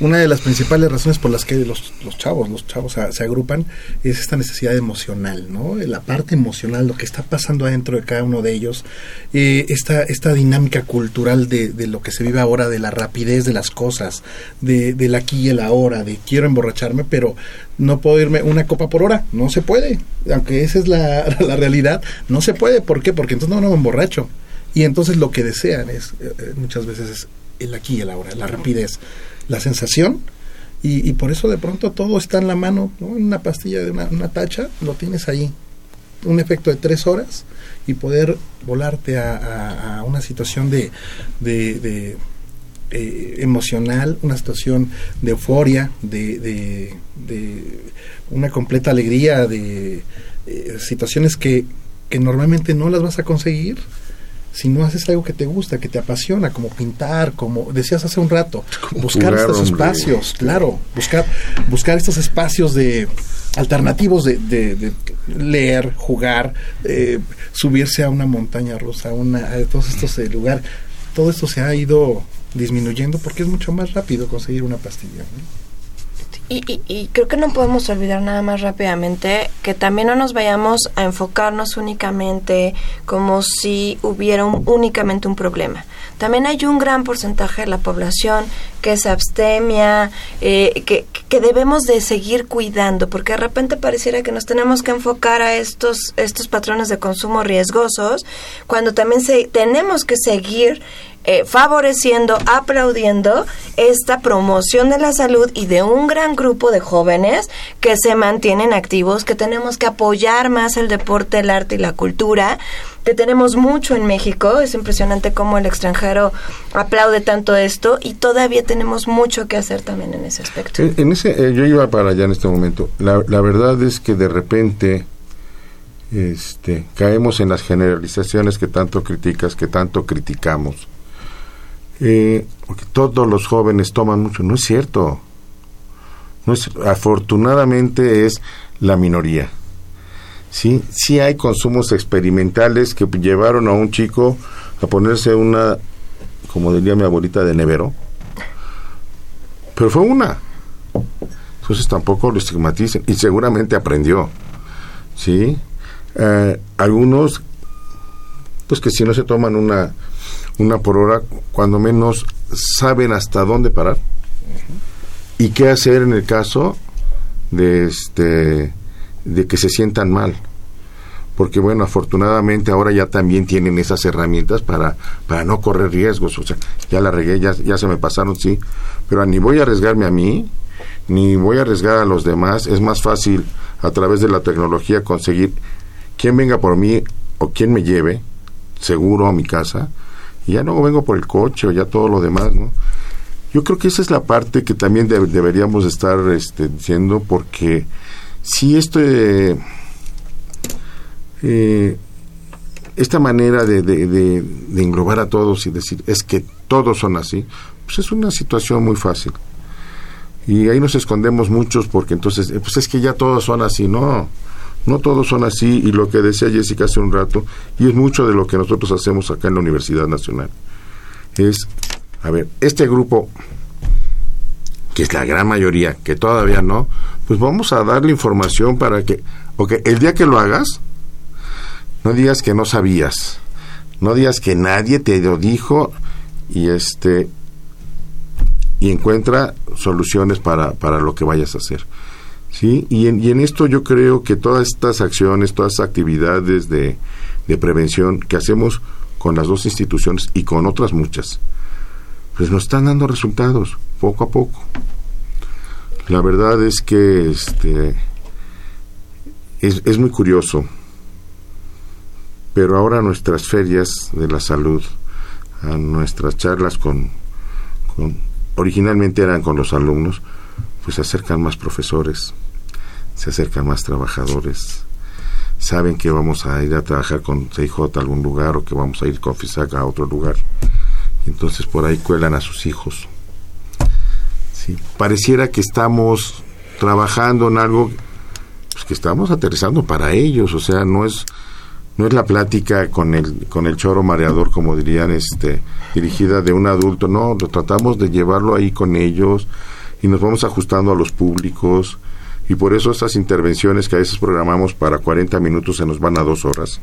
Una de las principales razones por las que los, los chavos, los chavos se, agrupan es esta necesidad emocional, ¿no? La parte emocional, lo que está pasando adentro de cada uno de ellos, eh, esta, esta dinámica cultural de, de lo que se vive ahora, de la rapidez de las cosas, de, del aquí y el ahora, de quiero emborracharme, pero no puedo irme una copa por hora, no se puede, aunque esa es la, la realidad, no se puede, ¿por qué? Porque entonces no, no me emborracho. Y entonces lo que desean es, eh, eh, muchas veces es el aquí y el ahora, la rapidez, la sensación. Y, por eso de pronto todo está en la mano, ¿no? Una pastilla de una, tacha, lo tienes ahí. Un efecto de tres horas y poder volarte a, una situación de, de, eh, emocional, una situación de euforia, de una completa alegría, de eh, situaciones que, que normalmente no las vas a conseguir si no haces algo que te gusta, que te apasiona, como pintar, como decías hace un rato, buscar jugar, estos hombre. espacios, claro, buscar, buscar estos espacios de alternativos de, de- de leer, jugar, eh, subirse a una montaña rusa, a una, a todos estos eh, lugares, todo esto se ha ido disminuyendo porque es mucho más rápido conseguir una pastilla. ¿no? Y, y- creo que no podemos olvidar nada más rápidamente que también no nos vayamos a enfocarnos únicamente como si hubiera únicamente un problema. También hay un gran porcentaje de la población que es abstemia, eh, que, que debemos de seguir cuidando, porque de repente pareciera que nos tenemos que enfocar a estos, estos patrones de consumo riesgosos, cuando también se, tenemos que seguir eh, favoreciendo, aplaudiendo esta promoción de la salud y de un gran grupo de jóvenes que se mantienen activos, que tenemos que apoyar más el deporte, el arte y la cultura, que tenemos mucho en México, es impresionante cómo el extranjero aplaude tanto esto y todavía tenemos mucho que hacer también en ese aspecto. En, en ese, eh, yo iba para allá en este momento. La, la verdad es que de repente este, caemos en las generalizaciones que tanto criticas, que tanto criticamos. Eh, porque todos los jóvenes toman mucho. No es cierto. No es, afortunadamente es la minoría. Sí, sí hay consumos experimentales que llevaron a un chico a ponerse una, como diría mi abuelita, de nevero. Pero fue una. Entonces tampoco lo estigmaticen. Y seguramente aprendió. ¿Sí? Eh, algunos, pues que si no se toman una, una por hora, cuando menos saben hasta dónde parar. y qué hacer en el caso de este de que se sientan mal porque bueno afortunadamente ahora ya también tienen esas herramientas para para no correr riesgos. O sea ya la regué ya, ya se me pasaron sí. Pero ni voy a arriesgarme a mí ni voy a arriesgar a los demás. Es más fácil a través de la tecnología conseguir quien venga por mí o quien me lleve seguro a mi casa ya no vengo por el coche o ya todo lo demás no yo creo que esa es la parte que también deb- deberíamos estar este, diciendo porque si esto eh, esta manera de- de englobar a todos y decir es que todos son así pues es una situación muy fácil. Y ahí nos escondemos muchos porque entonces eh, pues es que ya todos son así no no todos son así y lo que decía Jessica hace un rato y es mucho de lo que nosotros hacemos acá en la Universidad Nacional es a ver este grupo que es la gran mayoría que todavía no pues vamos a darle información para que ok el día que lo hagas no digas que no sabías no digas que nadie te lo dijo y este y encuentra soluciones para, para lo que vayas a hacer. ¿Sí? Y, en, y en esto yo creo que todas estas acciones, todas estas actividades de, de prevención que hacemos con las dos instituciones y con otras muchas, pues nos están dando resultados poco a poco. La verdad es que este es, es muy curioso, pero ahora nuestras ferias de la salud, a nuestras charlas con, con originalmente eran con los alumnos, pues acercan más profesores, se acercan más trabajadores, saben que vamos a ir a trabajar con CIJ a algún lugar o que vamos a ir con FISAC a otro lugar. Entonces por ahí cuelan a sus hijos. Sí, pareciera que estamos trabajando en algo pues, que estamos aterrizando para ellos, o sea, no es no es la plática con el con el choro mareador como dirían este dirigida de un adulto no lo tratamos de llevarlo ahí con ellos y nos vamos ajustando a los públicos y por eso estas intervenciones que a veces programamos para 40 minutos se nos van a dos horas.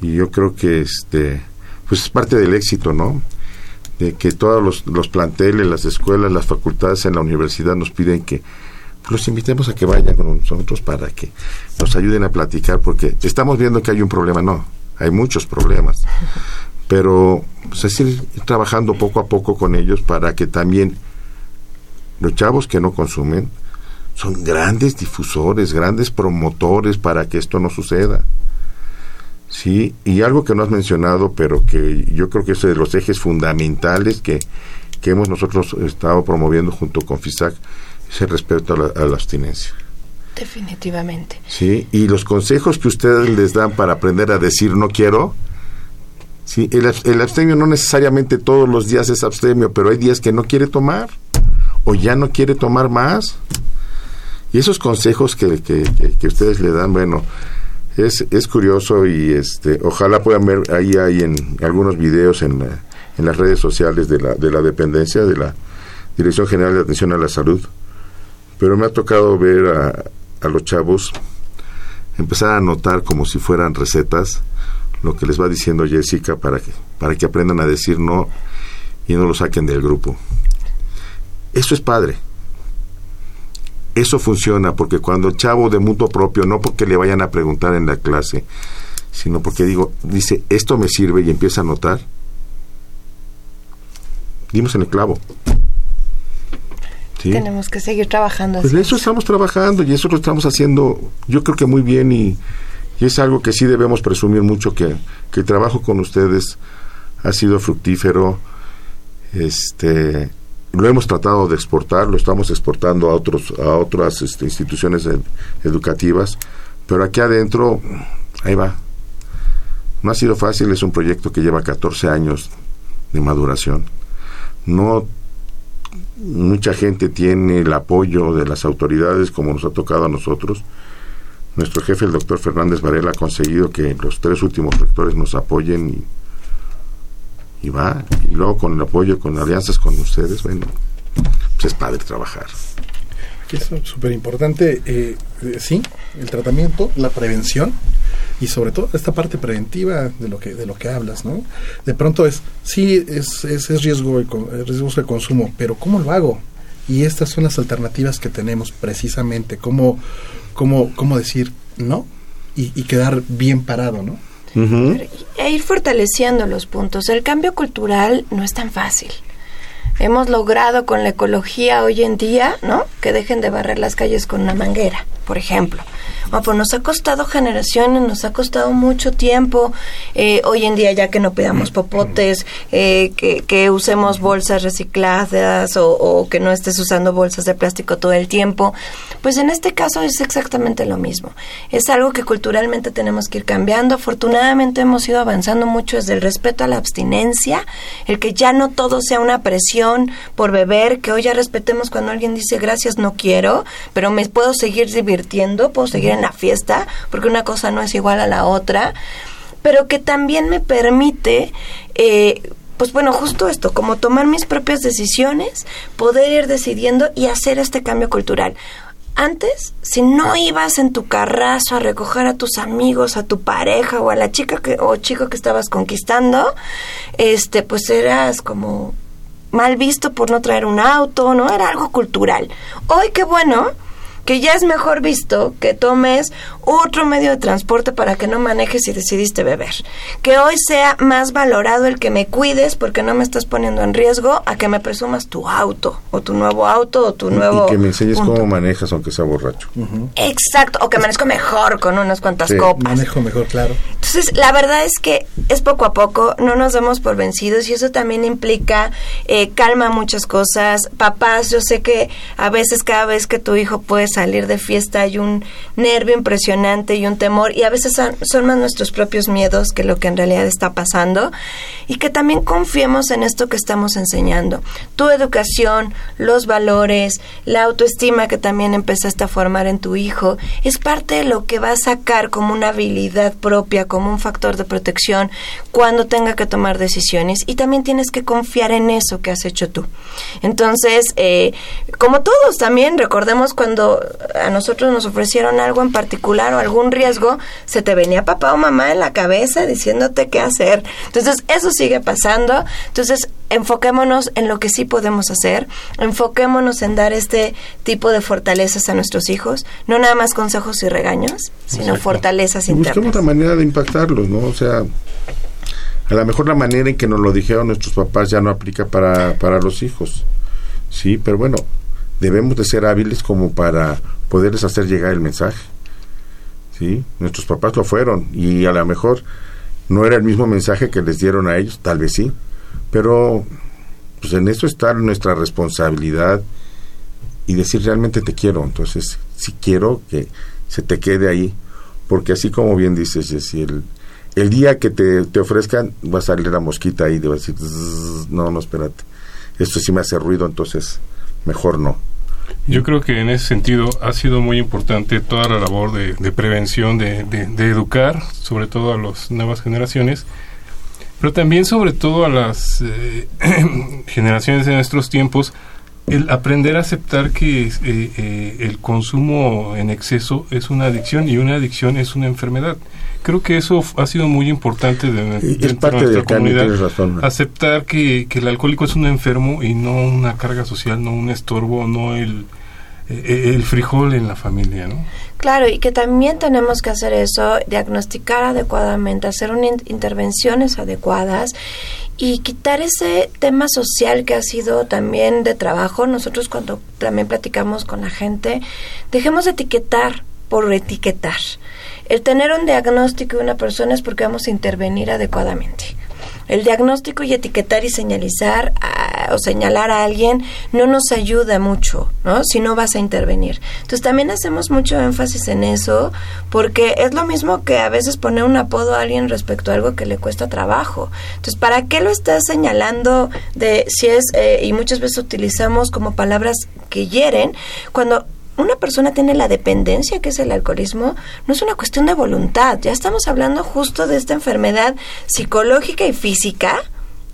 Y yo creo que este pues es parte del éxito no de que todos los, los planteles las escuelas las facultades en la universidad nos piden que los invitemos a que vayan con nosotros para que nos ayuden a platicar, porque estamos viendo que hay un problema, no, hay muchos problemas, pero pues, es ir trabajando poco a poco con ellos para que también los chavos que no consumen son grandes difusores, grandes promotores para que esto no suceda. Sí, y algo que no has mencionado, pero que yo creo que es de los ejes fundamentales que, que hemos nosotros estado promoviendo junto con FISAC, es el respeto a la, a la abstinencia. Definitivamente. Sí, y los consejos que ustedes les dan para aprender a decir no quiero, sí, el, el abstemio no necesariamente todos los días es abstemio, pero hay días que no quiere tomar o ya no quiere tomar más. Y esos consejos que, que, que- ustedes le dan, bueno, es, es curioso y este ojalá puedan ver ahí hay en algunos videos en, la- en las redes sociales de la, de la dependencia de la Dirección General de Atención a la Salud pero me ha tocado ver a, a los chavos empezar a anotar como si fueran recetas lo que les va diciendo Jessica para que, para que aprendan a decir no y no lo saquen del grupo. Eso es padre. Eso funciona porque cuando el chavo de mutuo propio, no porque le vayan a preguntar en la clase, sino porque digo, dice, esto me sirve y empieza a anotar, dimos en el clavo. ¿Sí? Tenemos que seguir trabajando Pues eso estamos trabajando y eso lo estamos haciendo yo creo que muy bien y, y es algo que sí debemos presumir mucho que, que el trabajo con ustedes ha sido fructífero. Este lo hemos tratado de exportar, lo estamos exportando a otros a otras este, instituciones ed- educativas, pero aquí adentro ahí va. No ha sido fácil, es un proyecto que lleva 14 años de maduración. No mucha gente tiene el apoyo de las autoridades como nos ha tocado a nosotros. Nuestro jefe, el doctor Fernández Varela, ha conseguido que los tres últimos rectores nos apoyen y, y va. Y luego con el apoyo, con alianzas con ustedes, bueno, pues es padre trabajar. Es súper importante, eh, sí, el tratamiento, la prevención y sobre todo esta parte preventiva de lo que de lo que hablas, ¿no? De pronto es, sí, es, es, es riesgo, es riesgoso el consumo, pero ¿cómo lo hago? Y estas son las alternativas que tenemos precisamente, cómo, cómo, cómo decir no y quedar bien parado, ¿no? E ir fortaleciendo los puntos. El cambio cultural no es tan fácil. Hemos logrado con la ecología hoy en día, ¿no? Que dejen de barrer las calles con una manguera, por ejemplo. Bueno, pues nos ha costado generaciones, nos ha costado mucho tiempo. Eh, hoy en día ya que no pidamos popotes, eh, que, usemos bolsas recicladas o, o que no estés usando bolsas de plástico todo el tiempo, pues en este caso es exactamente lo mismo. Es algo que culturalmente tenemos que ir cambiando. Afortunadamente hemos ido avanzando mucho desde el respeto a la abstinencia, el que ya no todo sea una presión por beber, que hoy ya respetemos cuando alguien dice gracias, no quiero, pero me puedo seguir divirtiendo, puedo seguir en la fiesta, porque una cosa no es igual a la otra, pero que también me permite... Eh, pues bueno, justo esto, como tomar mis propias decisiones, poder ir decidiendo y hacer este cambio cultural. Antes, si no ibas en tu carrazo a recoger a tus amigos, a tu pareja o a la chica que, o chico que estabas conquistando, este, pues eras como mal visto por no traer un auto, ¿no? Era algo cultural. Hoy qué bueno que ya es mejor visto que tomes otro medio de transporte para que no manejes si decidiste beber. Que hoy sea más valorado el que me cuides porque no me estás poniendo en riesgo a que me presumas tu auto o tu nuevo auto o tu nuevo... Y que me enseñes punto. cómo manejas aunque sea borracho. Exacto, o que manejo mejor con unas cuantas Sí. copas. Manejo mejor, claro. Entonces, la verdad es que es poco a poco, no nos demos por vencidos y eso también implica eh, calma muchas cosas. Papás, yo sé que a veces cada vez que tu hijo puede salir de fiesta hay un nervio impresionante y un temor y a veces son, más nuestros propios miedos que lo que en realidad está pasando y que también confiemos en esto que estamos enseñando. Tu educación, los valores, la autoestima que también empezaste a formar en tu hijo es parte de lo que va a sacar como una habilidad propia, como un factor de protección cuando tenga que tomar decisiones y también tienes que confiar en eso que has hecho tú. Entonces, eh, como todos también, recordemos cuando a nosotros nos ofrecieron algo en particular o algún riesgo, se te venía papá o mamá en la cabeza diciéndote qué hacer. Entonces, eso sigue pasando. Entonces, enfoquémonos en lo que sí podemos hacer, enfoquémonos en dar este tipo de fortalezas a nuestros hijos, no nada más consejos y regaños, sino Exacto. fortalezas Y busquemos internas. otra manera de impactarlos, ¿no? O sea, a lo mejor la manera en que nos lo dijeron nuestros papás ya no aplica para, para los hijos. Sí, pero bueno, debemos de ser hábiles como para poderles hacer llegar el mensaje. Sí, nuestros papás lo fueron y a lo mejor no era el mismo mensaje que les dieron a ellos, tal vez sí, pero pues en eso está nuestra responsabilidad y decir realmente te quiero. Entonces, si quiero que se te quede ahí, porque así como bien dices, Jessy, el, día que te, te ofrezcan va a salir la mosquita ahí, de va a decir, "Zzz, no, no, espérate, esto sí me hace ruido, entonces mejor no. Yo creo que en ese sentido ha sido muy importante toda la labor de, prevención, de educar, sobre todo a las nuevas generaciones, pero también sobre todo a las eh, generaciones de nuestros tiempos, el aprender a aceptar que eh, eh, el consumo en exceso es una adicción y una adicción es una enfermedad. Creo que eso ha sido muy importante de, es dentro parte de nuestra comunidad. tienes razón. Aceptar que, que el alcohólico es un enfermo y no una carga social, no un estorbo, no el, eh, el frijol en la familia, ¿no? Claro, y que también tenemos que hacer eso, diagnosticar adecuadamente, hacer un in- intervenciones adecuadas y quitar ese tema social que ha sido también de trabajo. Nosotros cuando también platicamos con la gente, dejemos de etiquetar por etiquetar. El tener un diagnóstico de una persona es porque vamos a intervenir adecuadamente. El diagnóstico y etiquetar y señalizar o señalar a alguien no nos ayuda mucho, ¿no? Si no vas a intervenir. Entonces también hacemos mucho énfasis en eso porque es lo mismo que a veces poner un apodo a alguien respecto a algo que le cuesta trabajo. Entonces, ¿para qué lo estás señalando de si es, eh, y muchas veces utilizamos como palabras que hieren, cuando una persona tiene la dependencia, que es el alcoholismo, no es una cuestión de voluntad. Ya estamos hablando justo de esta enfermedad psicológica y física,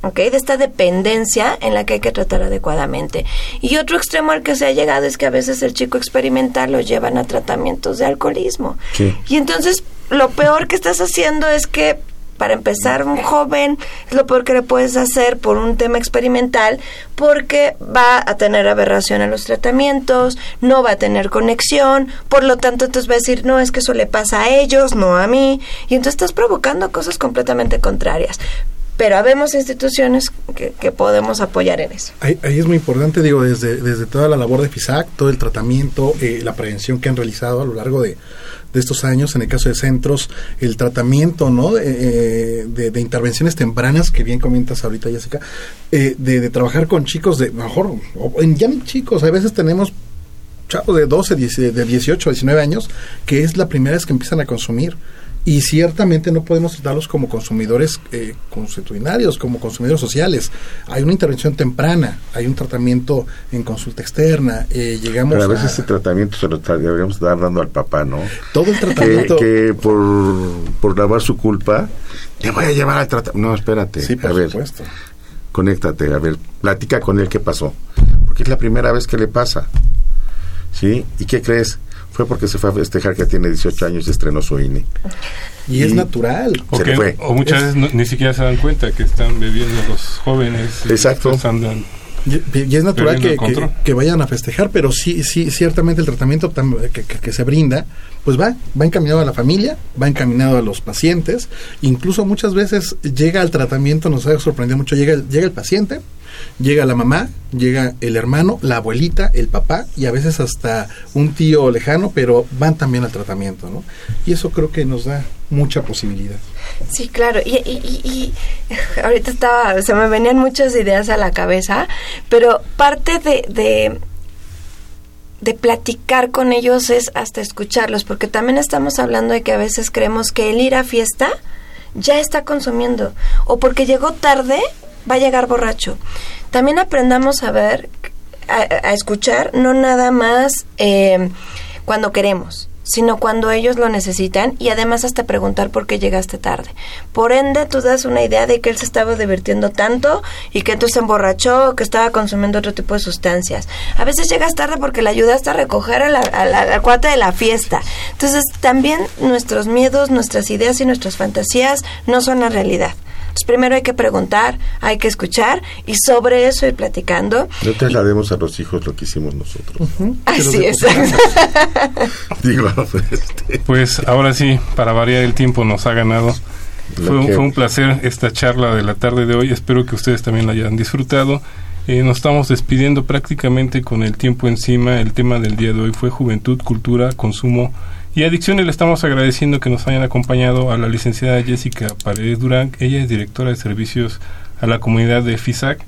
¿ok? De esta dependencia en la que hay que tratar adecuadamente. Y otro extremo al que se ha llegado es que a veces el chico experimental lo llevan a tratamientos de alcoholismo. Sí. Y entonces lo peor que estás haciendo es que para empezar, un joven es lo peor que le puedes hacer por un tema experimental porque va a tener aberración a los tratamientos, no va a tener conexión, por lo tanto entonces va a decir, no, es que eso le pasa a ellos, no a mí, y entonces estás provocando cosas completamente contrarias. Pero habemos instituciones que, que podemos apoyar en eso. Ahí, ahí es muy importante, digo, desde, desde toda la labor de FISAC, todo el tratamiento, eh, la prevención que han realizado a lo largo de, de estos años, en el caso de centros, el tratamiento, ¿no? Eh, de, de intervenciones tempranas, que bien comentas ahorita, Jessica, eh, de, de trabajar con chicos de, mejor, ya ni chicos, a veces tenemos chavos de 12, 10, de 18, 19 años, que es la primera vez que empiezan a consumir. Y ciertamente no podemos tratarlos como consumidores eh, consuetudinarios, como consumidores sociales. Hay una intervención temprana, hay un tratamiento en consulta externa, eh, llegamos Pero a a, veces ese tratamiento se lo deberíamos estar dando al papá, ¿no? todo el tratamiento. que por, por lavar su culpa, le voy a llevar al tratamiento. No, espérate. sí, por a ver, supuesto. conéctate, a ver, platica con él qué pasó. Porque es la primera vez que le pasa. ¿Sí? ¿Y qué crees? Fue porque se fue a festejar que tiene 18 años y estreno su INE. Y es natural. O, Se que- le fue. o muchas veces no- ni siquiera se dan cuenta que están bebiendo los jóvenes. Exacto. andan- Y, y es natural que, que- que vayan a festejar, pero sí, sí, ciertamente el tratamiento tam- que, que- que se brinda, pues va, va encaminado a la familia, va encaminado a los pacientes, incluso muchas veces llega al tratamiento, nos ha sorprendido mucho, llega, el- llega el paciente, llega la mamá, llega el hermano, la abuelita, el papá y a veces hasta un tío lejano, pero van también al tratamiento, ¿no? Y eso creo que nos da mucha posibilidad. Sí, claro. Y, y, y- ahorita estaba, se me venían muchas ideas a la cabeza, pero parte de, de, de platicar con ellos es hasta escucharlos, porque también estamos hablando de que a veces creemos que el ir a fiesta ya está consumiendo, o porque llegó tarde, va a llegar borracho. También aprendamos a ver, a, a escuchar, no nada más eh, cuando queremos, sino cuando ellos lo necesitan y además hasta preguntar por qué llegaste tarde. Por ende, tú das una idea de que él se estaba divirtiendo tanto y que entonces se emborrachó que estaba consumiendo otro tipo de sustancias. A veces llegas tarde porque le ayudaste a recoger a la, a la- de la fiesta. Entonces, también nuestros miedos, nuestras ideas y nuestras fantasías no son la realidad. Entonces, primero hay que preguntar, hay que escuchar y sobre eso ir platicando. No traslademos a los hijos lo que hicimos nosotros. Así es. Digo, este, Pues ahora sí, para variar el tiempo nos ha ganado. Fue un, fue un placer esta charla de la tarde de hoy. Espero que ustedes también la hayan disfrutado. Eh, nos estamos despidiendo prácticamente con el tiempo encima. El tema del día de hoy fue juventud, cultura, consumo y adicciones. Le estamos agradeciendo que nos hayan acompañado a la licenciada Jessica Paredes Durán. Ella es directora de servicios a la comunidad de FISAC.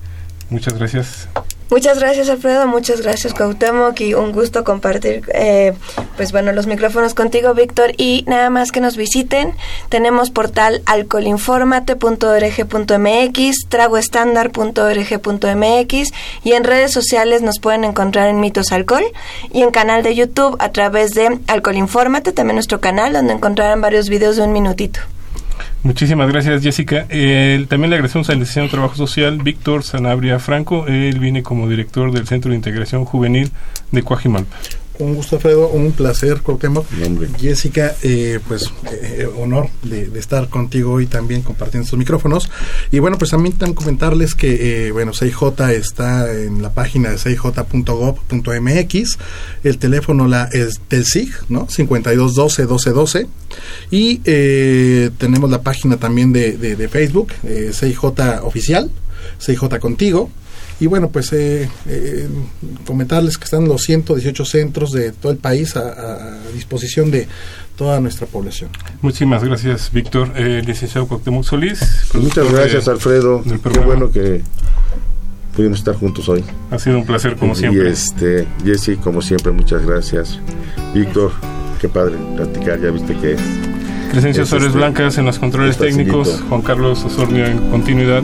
Muchas gracias. Muchas gracias Alfredo, muchas gracias Cuauhtémoc. Y un gusto compartir eh, pues bueno los micrófonos contigo Víctor. Y nada más que nos visiten tenemos portal alcoholinformate.org.mx tragoestandar.org.mx y en redes sociales nos pueden encontrar en Mitos Alcohol y en canal de YouTube a través de Alcoholinfórmate, también nuestro canal donde encontrarán varios videos de un minutito. Muchísimas gracias, Jessica. Eh, también le agradecemos al licenciado en Trabajo Social, Víctor Sanabria Franco. Él viene como director del Centro de Integración Juvenil de Coajimalpa. Un gusto, Alfredo, un placer, Cuauhtémoc. Jessica, eh, pues eh, honor de, de estar contigo hoy también compartiendo estos micrófonos. Y bueno, pues también tan comentarles que, eh, bueno, 6J está en la página de 6j.gov.mx. El teléfono la es del SIG, ¿no? 5212-1212. Y eh, tenemos la página también de, de, de Facebook, eh, 6J Oficial, 6J Contigo. Y bueno, pues eh, eh, comentarles que están los 118 centros de todo el país a, a disposición de toda nuestra población. Muchísimas gracias, Víctor. Eh, licenciado Cuauhtémoc Solís. Pues muchas productor gracias, de- Alfredo. Qué bueno que pudimos estar juntos hoy. Ha sido un placer, como y siempre. este, Jesse, como siempre, muchas gracias. Víctor, qué padre platicar, ya viste que Crescencio es Suárez este- Blancas en los controles es técnicos. Juan Carlos Osornio en continuidad.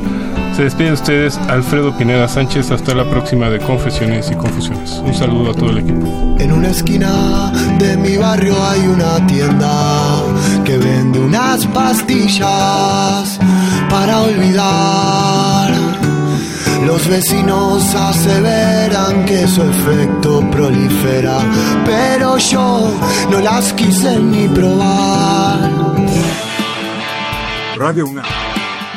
Se despide de ustedes Alfredo Pineda Sánchez. Hasta la próxima de Confesiones y Confusiones. Un saludo a todo el equipo. En una esquina de mi barrio hay una tienda que vende unas pastillas para olvidar. Los vecinos aseveran que su efecto prolifera, pero yo no las quise ni probar. Radio UNAM.